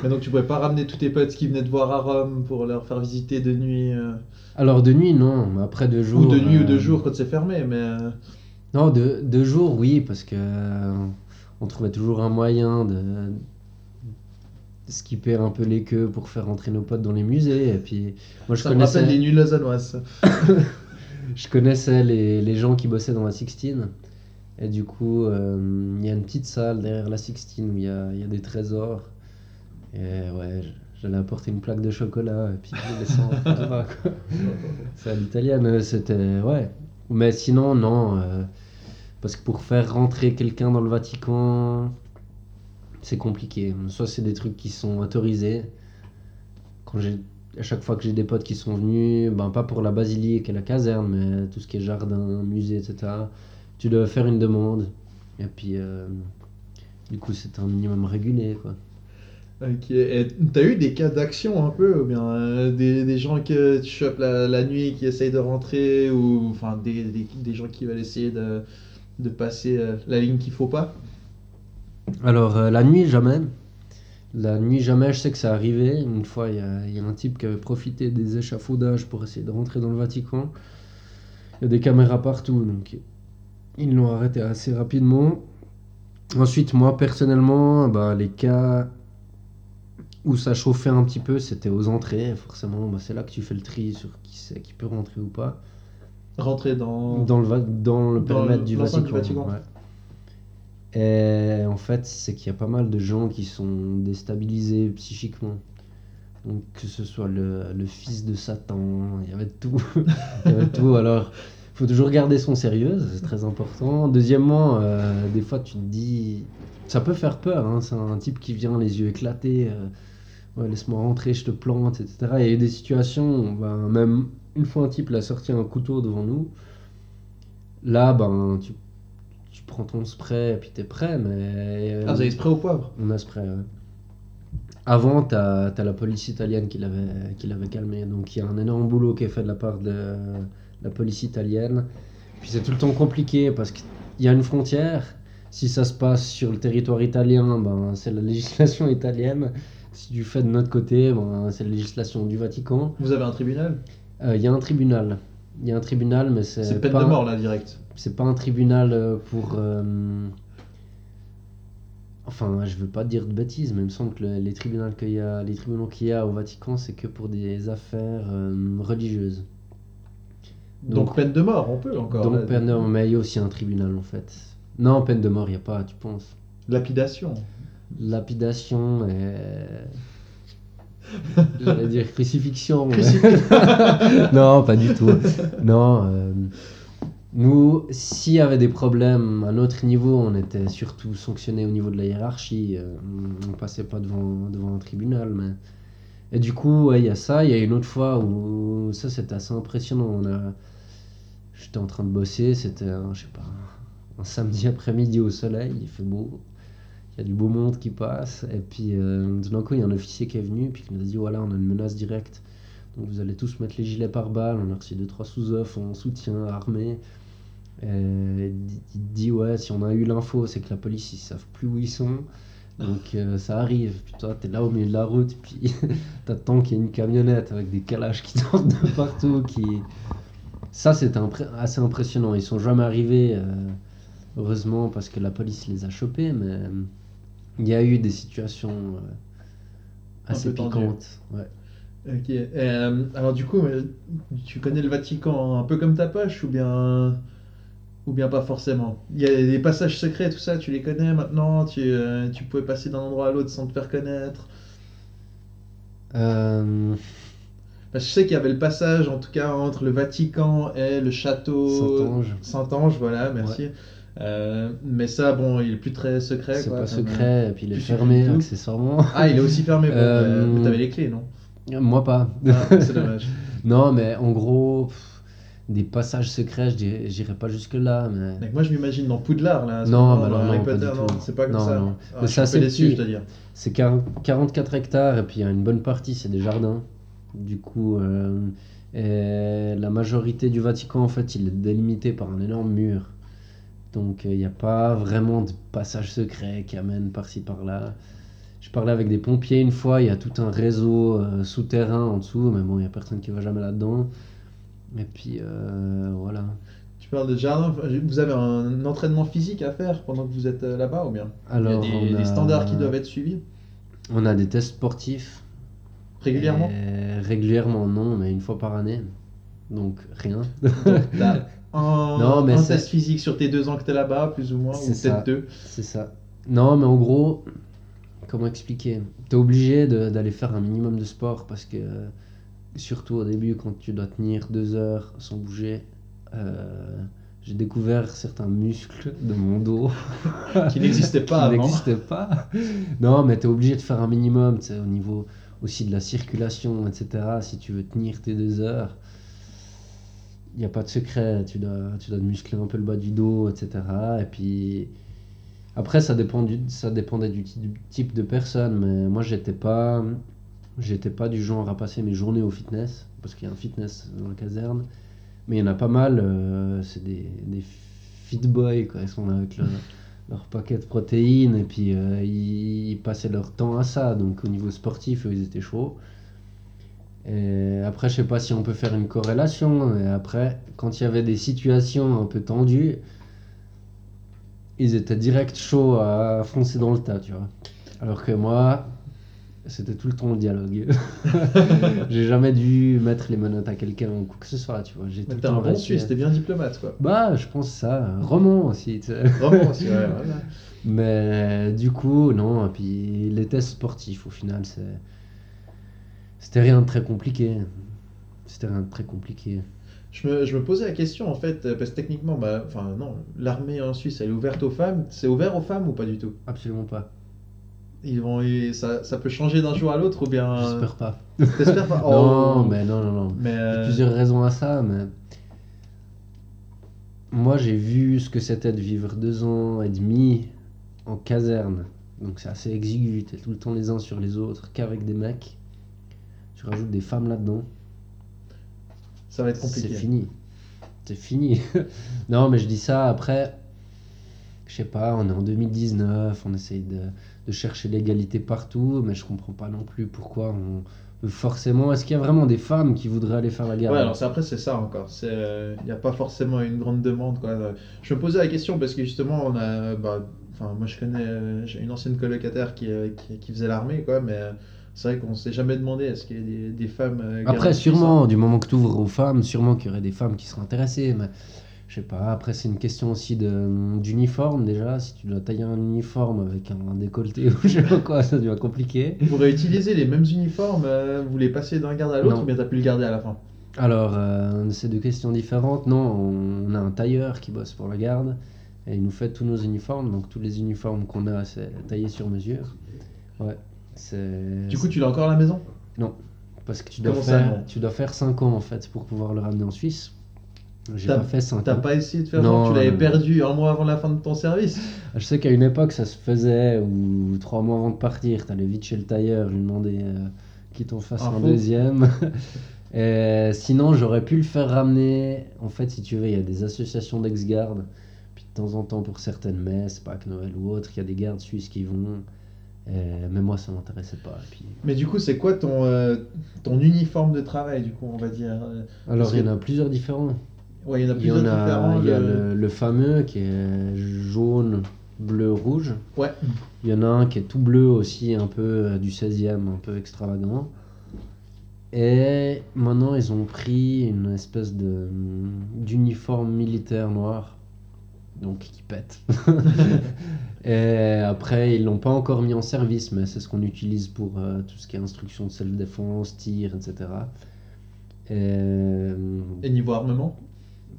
Mais donc tu pouvais pas ramener tous tes potes qui venaient te voir à Rome pour leur faire visiter de nuit euh, Alors de nuit, non, mais après deux jours. Ou de nuit ou de euh, jour quand c'est fermé, mais... euh, Non, de, de jour, oui, parce que on trouvait toujours un moyen de, de skipper un peu les queues pour faire rentrer nos potes dans les musées. Et puis, moi, je ça me rappelle les connaissais, nuits lausannoises. ça. je connaissais les, les gens qui bossaient dans la Sixtine. Et du coup, euh, il y a une petite salle derrière la Sixtine où il y a, il y a des trésors. Et ouais, j'allais apporter une plaque de chocolat et puis je les laissais en. C'est à l'italienne, euh, c'était. Ouais. Mais sinon, non. euh, parce que pour faire rentrer quelqu'un dans le Vatican, c'est compliqué. Soit c'est des trucs qui sont autorisés. Quand j'ai. À chaque fois que j'ai des potes qui sont venus, ben pas pour la basilique et la caserne, mais tout ce qui est jardin, musée, etc. Tu dois faire une demande. Et puis, euh, du coup, c'est un minimum régulé, quoi. Ok, et t'as eu des cas d'action un peu, ou bien euh, des, des gens que tu chopes la, nuit qui essayent de rentrer, ou enfin des, des gens qui veulent essayer de, de passer euh, la ligne qu'il faut pas Alors, euh, la nuit, jamais. La nuit, jamais, je sais que ça arrivait. Une fois, il y a, un type qui avait profité des échafaudages pour essayer de rentrer dans le Vatican. Il y a des caméras partout, donc ils l'ont arrêté assez rapidement. Ensuite, moi, personnellement, bah, les cas où ça chauffait un petit peu, c'était aux entrées. Forcément, bah, c'est là que tu fais le tri sur qui qui peut rentrer ou pas. Rentrer dans... Dans le, dans le Dans périmètre du Vatican. du Vatican. ouais. Et en fait, c'est qu'il y a pas mal de gens qui sont déstabilisés psychiquement. Donc, que ce soit le, le fils de Satan, il y avait de tout. il y avait de tout. Alors, il faut toujours garder son sérieux, c'est très important. Deuxièmement, euh, des fois, tu te dis. Ça peut faire peur, hein, c'est un type qui vient les yeux éclatés. euh, ouais, laisse-moi rentrer, je te plante, etc. Il y a eu des situations, ben, même une fois un type il a sorti un couteau devant nous. Là, ben, tu, tu prends ton spray et puis t'es prêt, mais. euh, Ah, vous avez spray au poivre on a spray, ouais. Avant, t'as as la police italienne qui l'avait calmé. Donc il y a un énorme boulot qui est fait de la part de la police italienne. Puis c'est tout le temps compliqué parce qu'il y a une frontière. Si ça se passe sur le territoire italien, ben, c'est la législation italienne. Si tu fais de notre côté, ben, c'est la législation du Vatican. Vous avez un tribunal? Il y a un tribunal. Il y a un tribunal, mais c'est C'est peine pas- de mort là, direct. c'est pas un tribunal euh, pour. euh, Enfin, je veux pas dire de bêtises, mais il me semble que le- les tribunaux qu'il y a, les tribunaux qu'il y a au Vatican, c'est que pour des affaires euh, religieuses. Donc, peine de mort, on peut encore. donc peine de mort, mais il y a aussi un tribunal en fait. Non, peine de mort, il y a pas, tu penses. Lapidation. Lapidation et. J'allais dire crucifixion. non, pas du tout. Non. euh, Nous, s'il y avait des problèmes à notre niveau, on était surtout sanctionné au niveau de la hiérarchie. euh, on passait pas devant, devant un tribunal. Mais... Et du coup, ouais, il y a ça. Il y a une autre fois où ça, c'était assez impressionnant. On a... J'étais en train de bosser. C'était, je sais pas, un samedi après-midi au soleil. Il fait beau. Il y a du beau monde qui passe. Et puis, euh, tout d'un coup, il y a un officier qui est venu. Puis qui nous a dit voilà, on a une menace directe. Donc vous allez tous mettre les gilets par balles. On a reçu 2-3 sous-offres en soutien armé. Il dit- ouais, si on a eu l'info, c'est que la police ils savent plus où ils sont. Donc euh, ça arrive. Puis toi, t'es là au milieu de la route. Puis t'attends qu'il y ait une camionnette avec des calages qui sortent de partout. Qui... Ça, c'était assez impressionnant. Ils sont jamais arrivés, euh, heureusement, parce que la police les a chopés. Mais il y a eu des situations euh, assez piquantes. Ouais. Ok. Euh, alors du coup, euh, tu connais le Vatican un peu comme ta poche ou bien ou bien pas forcément? Il y a des passages secrets, tout ça, tu les connais maintenant? Tu, euh, tu pouvais passer d'un endroit à l'autre sans te faire connaître? Euh, Parce que je sais qu'il y avait le passage, en tout cas, entre le Vatican et le château Saint-Ange. Saint-Ange, voilà, merci. Euh, mais ça, bon, il est plus très secret. C'est pas secret, et puis il est fermé accessoirement. Ah, il est aussi fermé. Bon, Euh, mais t'avais les clés, non? Moi pas. Ah, C'est dommage. non, mais en gros, pff, des passages secrets, je j'irais pas jusque-là, mais Donc moi je m'imagine dans Poudlard là. Non, bah non, pas Potter, non, c'est pas comme Non, ça. non. Ah, Mais c'est assez déçu, je dois dire. c'est quar- 44 hectares et puis il y a une bonne partie, c'est des jardins. Du coup, euh, et la majorité du Vatican, en fait, il est délimité par un énorme mur. Donc euh, il n'y a pas vraiment de passage secret qui amène par-ci par-là. Je parlais avec des pompiers une fois, il y a tout un réseau euh, souterrain en dessous, mais bon, il n'y a personne qui va jamais là-dedans. Et puis euh, voilà. Tu parles de jardin, vous avez un entraînement physique à faire pendant que vous êtes euh, là-bas ou bien? Alors, Il y a des, standards qui doivent être suivis? On a des tests sportifs. régulièrement? Et Régulièrement, non, mais une fois par année. Donc rien. un, Non, mais un test physique sur tes deux ans que t'es là-bas, plus ou moins, ou peut-être deux. C'est ça. Non, mais en gros, comment expliquer? T'es obligé d'aller faire un minimum de sport parce que, surtout au début, quand tu dois tenir deux heures sans bouger, euh, j'ai découvert certains muscles de mon dos Qui n'existaient pas qui avant. n'existaient pas. Non, mais t'es obligé de faire un minimum, tu sais, au niveau aussi de la circulation, etc. Si tu veux tenir tes deux heures, il n'y a pas de secret. Tu dois, tu dois muscler un peu le bas du dos, etc. Et puis après, ça, dépend du, ça dépendait du, type de personne, mais moi, j'étais pas, j'étais pas du genre à passer mes journées au fitness, parce qu'il y a un fitness dans la caserne. Mais il y en a pas mal, euh, c'est des, des fit boys, quoi. Ils sont là avec leur, paquet de protéines, et puis euh, ils, passaient leur temps à ça. Donc au niveau sportif, ils étaient chauds. Et après, je sais pas si on peut faire une corrélation. Et après, quand il y avait des situations un peu tendues, ils étaient direct chauds à foncer dans le tas, tu vois. Alors que moi, c'était tout le temps le dialogue. J'ai jamais dû mettre les menottes à quelqu'un ou quoi que ce soit, tu vois. J'ai tout Mais le t'es un bon Suisse, t'es bien diplomate quoi. Bah, je pense ça. Roman aussi, tu sais. Vraiment aussi, ouais, voilà. Mais du coup, non. Et puis les tests sportifs, au final, c'est. C'était rien de très compliqué. C'était rien de très compliqué. Je me, je me posais la question en fait, euh, parce que techniquement, bah, enfin non, l'armée en Suisse elle est ouverte aux femmes. C'est ouvert aux femmes ou pas du tout? Absolument pas. Ils vont, et ça, ça peut changer d'un jour à l'autre ou bien. J'espère pas. T'espères pas Non, Oh. mais non, non, non. Mais Il y a plusieurs raisons à ça, mais. Moi, j'ai vu ce que c'était de vivre deux ans et demi en caserne. Donc, c'est assez exigu. T'es tout le temps les uns sur les autres, qu'avec des mecs. Tu rajoutes des femmes là-dedans. ça va être C'est compliqué. fini. C'est fini. non, mais je dis ça après. Je sais pas, on est en 2019, on essaye de, de chercher l'égalité partout, mais je comprends pas non plus pourquoi on. Forcément, est-ce qu'il y a vraiment des femmes qui voudraient aller faire la guerre? Ouais, alors c'est- après c'est ça encore. Il n'y a pas forcément une grande demande. Quoi. Euh, Je me posais la question parce que justement, on a. Bah, enfin, moi je connais. euh, J'ai une ancienne colocataire qui, euh, qui, qui faisait l'armée, quoi, mais euh, c'est vrai qu'on s'est jamais demandé est-ce qu'il y a des, des femmes. euh, Après, sûrement, du moment que tu ouvres aux femmes, sûrement qu'il y aurait des femmes qui seraient intéressées, mais je sais pas. Après, c'est une question aussi d'uniforme déjà. Si tu dois tailler un uniforme avec un décolleté ou je sais pas quoi, ça devient compliqué. Vous réutilisez les mêmes uniformes, euh, vous les passez d'un garde à l'autre ou bien t'as pu le garder à la fin Alors, euh, c'est deux questions différentes. Non, on a un tailleur qui bosse pour la garde et il nous fait tous nos uniformes. Donc, tous les uniformes qu'on a, c'est taillé sur mesure. Ouais. Du coup, tu l'as encore à la maison? Parce que tu dois, Comment ça, faire, non tu dois faire 5 ans en fait pour pouvoir le ramener en Suisse. J'ai T'as- pas fait 5 T'as ans. pas essayé de faire Non, genre, tu l'avais non, non. perdu un mois avant la fin de ton service? Je sais qu'à une époque ça se faisait, ou 3 mois avant de partir, t'allais vite chez le tailleur, lui demander euh, qu'il t'en fasse Un deuxième. Et sinon, j'aurais pu le faire ramener. En fait, si tu veux, il y a des associations d'ex-gardes. Puis de temps en temps, pour certaines messes, Pâques, Noël ou autres, il y a des gardes suisses qui vont. Et- mais moi, ça m'intéressait pas. Puis... Mais du coup, c'est quoi ton, euh, ton uniforme de travail, du coup, on va dire euh, Alors, Parce il y en a plusieurs différents. Ouais, il y en a Il y en plusieurs a, différents. il y a le- le, le fameux qui est jaune, bleu, rouge. Ouais. Il y en a un qui est tout bleu aussi, un peu euh, du 16e, un peu extravagant. Et maintenant, ils ont pris une espèce de d'uniforme militaire noir, donc qui pète. Et après, ils l'ont pas encore mis en service, mais c'est ce qu'on utilise pour euh, tout ce qui est instruction de self-défense, tir, etc. Et, euh, Et niveau armement?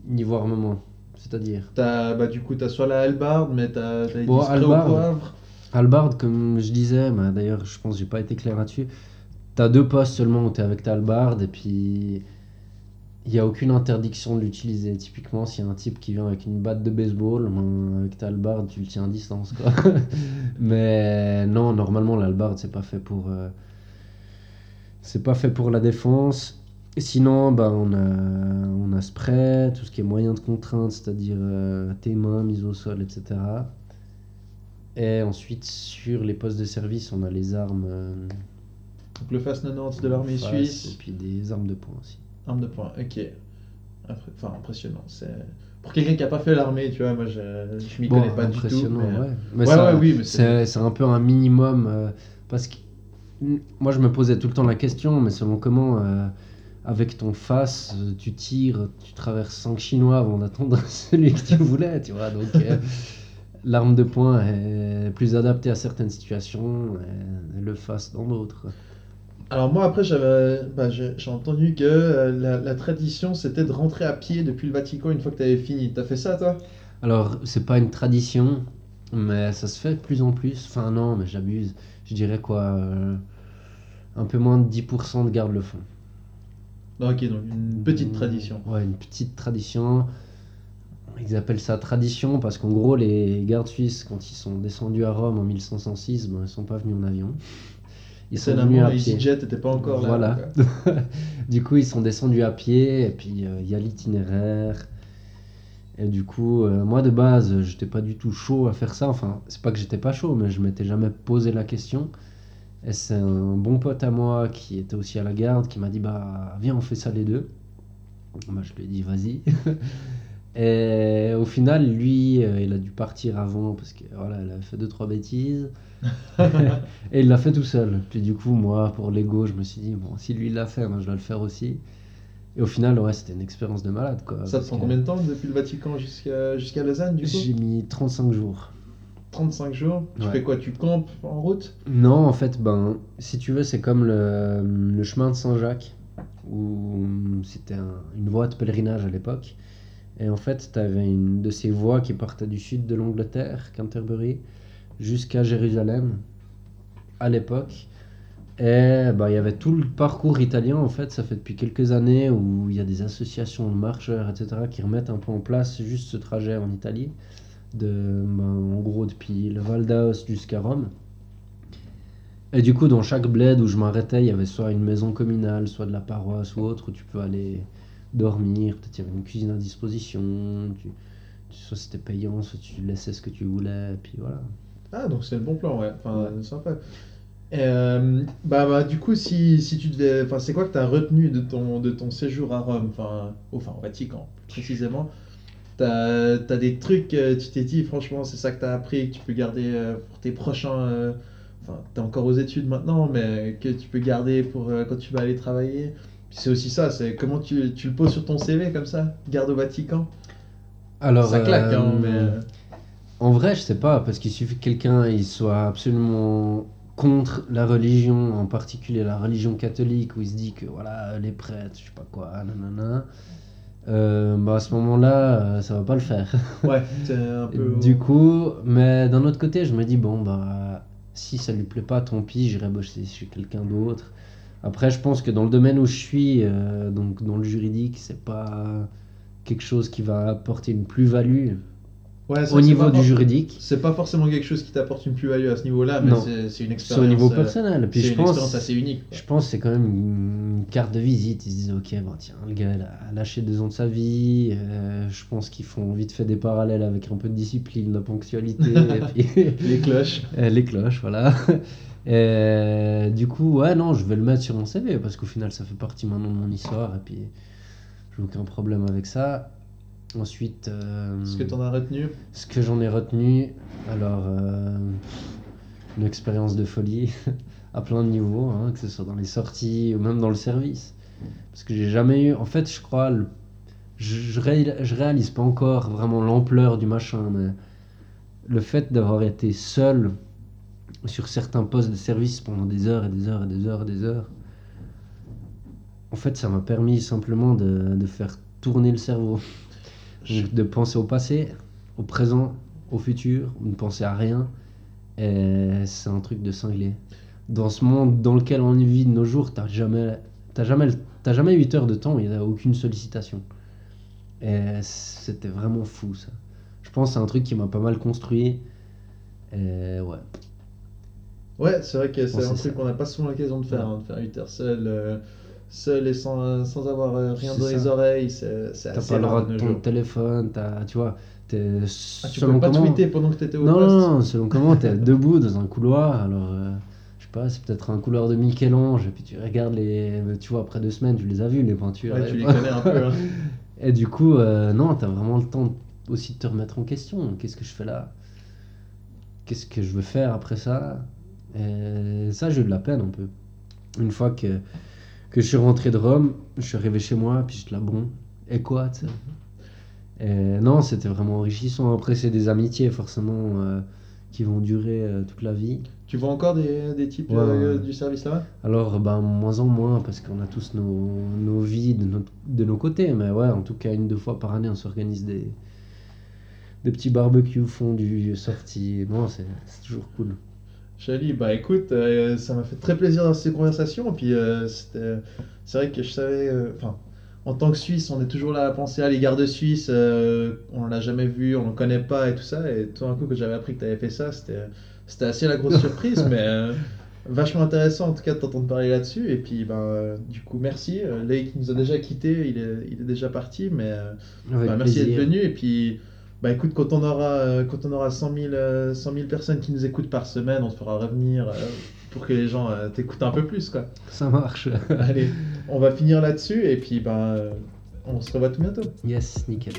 Niveau armement, c'est-à-dire T'as, bah, du coup, t'as soit la hallebarde, mais t'as, t'as les Bon, au poivre. Halbard, comme je disais, bah, d'ailleurs, je pense que j'ai pas été clair là-dessus. T'as deux postes seulement où t'es avec ta hallebarde, et puis il n'y a aucune interdiction de l'utiliser. Typiquement, s'il y a un type qui vient avec une batte de baseball, ben, avec ta hallebarde, tu le tiens à distance. Quoi. Mais non, normalement, l'hallebarde, c'est pas fait pour. euh, c'est pas fait pour la défense. Et sinon, ben, on, a, on a spray, tout ce qui est moyen de contrainte, c'est-à-dire euh, tes mains, mise au sol, etc. Et ensuite, sur les postes de service, on a les armes. euh, Donc le FAS 90 de l'armée suisse. Et puis des armes de poing aussi. Arme de poing, ok. Enfin, impressionnant. Pour quelqu'un qui a pas fait l'armée, tu vois, moi je, je m'y Bon, connais pas du tout. impressionnant, mais- ouais. Mais Ouais, ça, ouais, oui, c'est- un peu un minimum. euh, parce que moi, je me posais tout le temps la question, mais selon comment, euh, avec ton face, euh, tu tires, tu traverses 5 Chinois avant d'attendre celui que tu voulais, tu vois. Donc, euh, l'arme de poing est plus adaptée à certaines situations, et le face dans d'autres. Alors moi après j'avais bah, j'ai j'ai entendu que euh, la, la tradition c'était de rentrer à pied depuis le Vatican une fois que tu avais fini. T'as fait ça toi? Alors, c'est pas une tradition, mais ça se fait de plus en plus. Enfin, non, mais j'abuse. Je dirais quoi euh, Un peu moins de 10% de garde le font. Non, Ok, donc une petite tradition. Ouais, une petite tradition. Ils appellent ça tradition parce qu'en gros, les gardes suisses, quand ils sont descendus à Rome en 1506, ben, ils sont pas venus en avion. Ils sont venus à pied. EasyJet n'était pas encore là. Voilà. euh, du coup, ils sont descendus à pied, et puis euh, il y a l'itinéraire. Et du coup, euh, moi de base, j'étais pas du tout chaud à faire ça. Enfin, c'est pas que j'étais pas chaud, mais je m'étais jamais posé la question. Et c'est un bon pote à moi qui était aussi à la garde qui m'a dit Bah, viens, on fait ça les deux. Bah, je lui ai dit Vas-y. Et au final, lui, euh, il a dû partir avant parce que voilà, il a fait deux trois bêtises. Et il l'a fait tout seul. Puis du coup, moi, pour l'ego, je me suis dit, bon, si lui il l'a fait, moi je dois le faire aussi. Et au final, ouais, c'était une expérience de malade, quoi. Ça te prend que combien de temps depuis le Vatican jusqu'à jusqu'à Lausanne du coup? J'ai mis 35 jours. 35 jours? Tu Ouais. fais quoi? Tu campes en route? Non, en fait, ben, si tu veux, c'est comme le, le chemin de Saint-Jacques, où c'était un- une voie de pèlerinage à l'époque. Et en fait, tu avais une de ces voies qui partait du sud de l'Angleterre, Canterbury, jusqu'à Jérusalem, à l'époque. Et ben, il y avait tout le parcours italien, en fait, ça fait depuis quelques années où il y a des associations de marcheurs, etc., qui remettent un peu en place juste ce trajet en Italie, de, ben, en gros depuis le Val d'Aoste jusqu'à Rome. Et du coup, dans chaque bled où je m'arrêtais, il y avait soit une maison communale, soit de la paroisse ou autre, où tu peux aller dormir. Peut-être il y avait une cuisine à disposition. Tu, soit c'était payant, soit tu laissais ce que tu voulais. Et puis voilà. Ah, donc c'est le bon plan, ouais. Enfin, sympa. Et, euh, bah, bah, du coup, si, si tu devais. Enfin, c'est quoi que tu as retenu de ton, de ton séjour à Rome? Enfin, au- enfin, au Vatican, précisément. T'as as des trucs, euh, tu t'es dit, franchement, c'est ça que tu as appris, que tu peux garder euh, pour tes prochains. euh, Enfin, tu es encore aux études maintenant, mais que tu peux garder pour euh, quand tu vas aller travailler? C'est aussi ça, c'est comment tu, tu le poses sur ton CV comme ça, garde au Vatican. Alors, ça claque, euh, hein, mais. En vrai, je sais pas, parce qu'il suffit que quelqu'un il soit absolument contre la religion, en particulier la religion catholique, où il se dit que voilà, les prêtres, je sais pas quoi, nanana. Euh, bah à ce moment-là, euh, ça va pas le faire. Ouais, c'est un peu. Du coup, mais d'un autre côté, je me dis, bon, bah, si ça lui plaît pas, tant pis, j'irai bosser chez quelqu'un d'autre. Après, je pense que dans le domaine où je suis, euh, donc dans le juridique, c'est pas quelque chose qui va apporter une plus-value Ouais, au niveau du juridique. C'est pas forcément quelque chose qui t'apporte une plus-value à ce niveau-là, mais c'est une C'est expérience. au niveau euh, personnel. Puis je une expérience pense, assez unique. quoi. je pense que c'est quand même une carte de visite. Ils se disent, ok, bon, tiens, le gars il a lâché deux ans de sa vie. euh, je pense qu'ils font vite fait des parallèles avec un peu de discipline, de ponctualité. et puis- Les cloches. Les cloches, voilà. Et du coup, ouais, non, je vais le mettre sur mon CV parce qu'au final, ça fait partie maintenant de mon histoire et puis j'ai aucun problème avec ça. Ensuite, euh, Ce que t'en as retenu. ce que j'en ai retenu, alors, euh, une expérience de folie à plein de niveaux, hein, que ce soit dans les sorties ou même dans le service. Parce que j'ai jamais eu, en fait, je crois, le- je, je réalise pas encore vraiment l'ampleur du machin, mais le fait d'avoir été seul sur certains postes de service pendant des heures et des heures et des heures et des heures, en fait, ça m'a permis simplement de, de faire tourner le cerveau. De penser au passé, au présent, au futur, ne penser à rien. Et c'est un truc de cinglé. Dans ce monde dans lequel on vit de nos jours, t'as jamais, t'as jamais t'as jamais 8 heures de temps, il n'y a aucune sollicitation. Et c'était vraiment fou ça. Je pense que c'est un truc qui m'a pas mal construit. Et ouais. Ouais, c'est vrai que c'est un truc qu'on n'a pas souvent l'occasion de faire, Ouais. hein, de faire 8 heures seul, euh, seul et sans, sans avoir euh, rien dans les oreilles. C'est c'est T'as assez pas le droit de ton téléphone, tu vois, Ah, tu selon peux pas comment- tweeter pendant que t'étais au Non, poste non, non, selon comment t'es debout dans un couloir, alors euh, je sais pas, c'est peut-être un couloir de Michel-Ange, et puis tu regardes les. Tu vois, après deux semaines, tu les as vus, les peintures. Ouais, et- tu les connais un peu. hein. Et du coup, non, t'as vraiment le temps aussi de te remettre en question. Qu'est-ce que je fais là? Qu'est-ce que je veux faire après ça? Et ça, j'ai eu de la peine un peu. Une fois que, que je suis rentré de Rome, je suis arrivé chez moi, puis j'étais là, bon, et quoi tu sais? Et non, c'était vraiment enrichissant. Après, c'est des amitiés forcément euh, qui vont durer euh, toute la vie. Tu vois encore des, des types Ouais, euh, du service là-bas? Alors, ben, moins en moins, parce qu'on a tous nos, nos vies de, notre- de nos côtés. Mais ouais, en tout cas, une, deux fois par année, on s'organise des, des petits barbecues fondus, sorties. Bon, c'est toujours cool. Chali, bah écoute, euh, ça m'a fait très plaisir d'avoir ces conversations. Et puis, euh, c'était- c'est vrai que je savais. euh, Enfin, en tant que Suisse, on est toujours là à penser à les gardes suisses. euh, on l'a jamais vu, on ne connaît pas et tout ça. Et tout d'un coup, que j'avais appris que tu avais fait ça, c'était c'était assez la grosse surprise. mais euh, vachement intéressant en tout cas de t'entendre parler là-dessus. Et puis, ben, euh, du coup, merci. Euh, qui nous a déjà quittés, il est, il est déjà parti. Mais. euh, Avec bah, merci d'être plaisir. venu et puis bah écoute quand on aura euh, quand on aura 100 000, euh, 100 000 personnes qui nous écoutent par semaine on te fera revenir euh, pour que les gens t'écoutent un peu plus quoi. Ça marche. Allez on va finir là-dessus et puis bah euh, on se revoit tout bientôt. yes, nickel.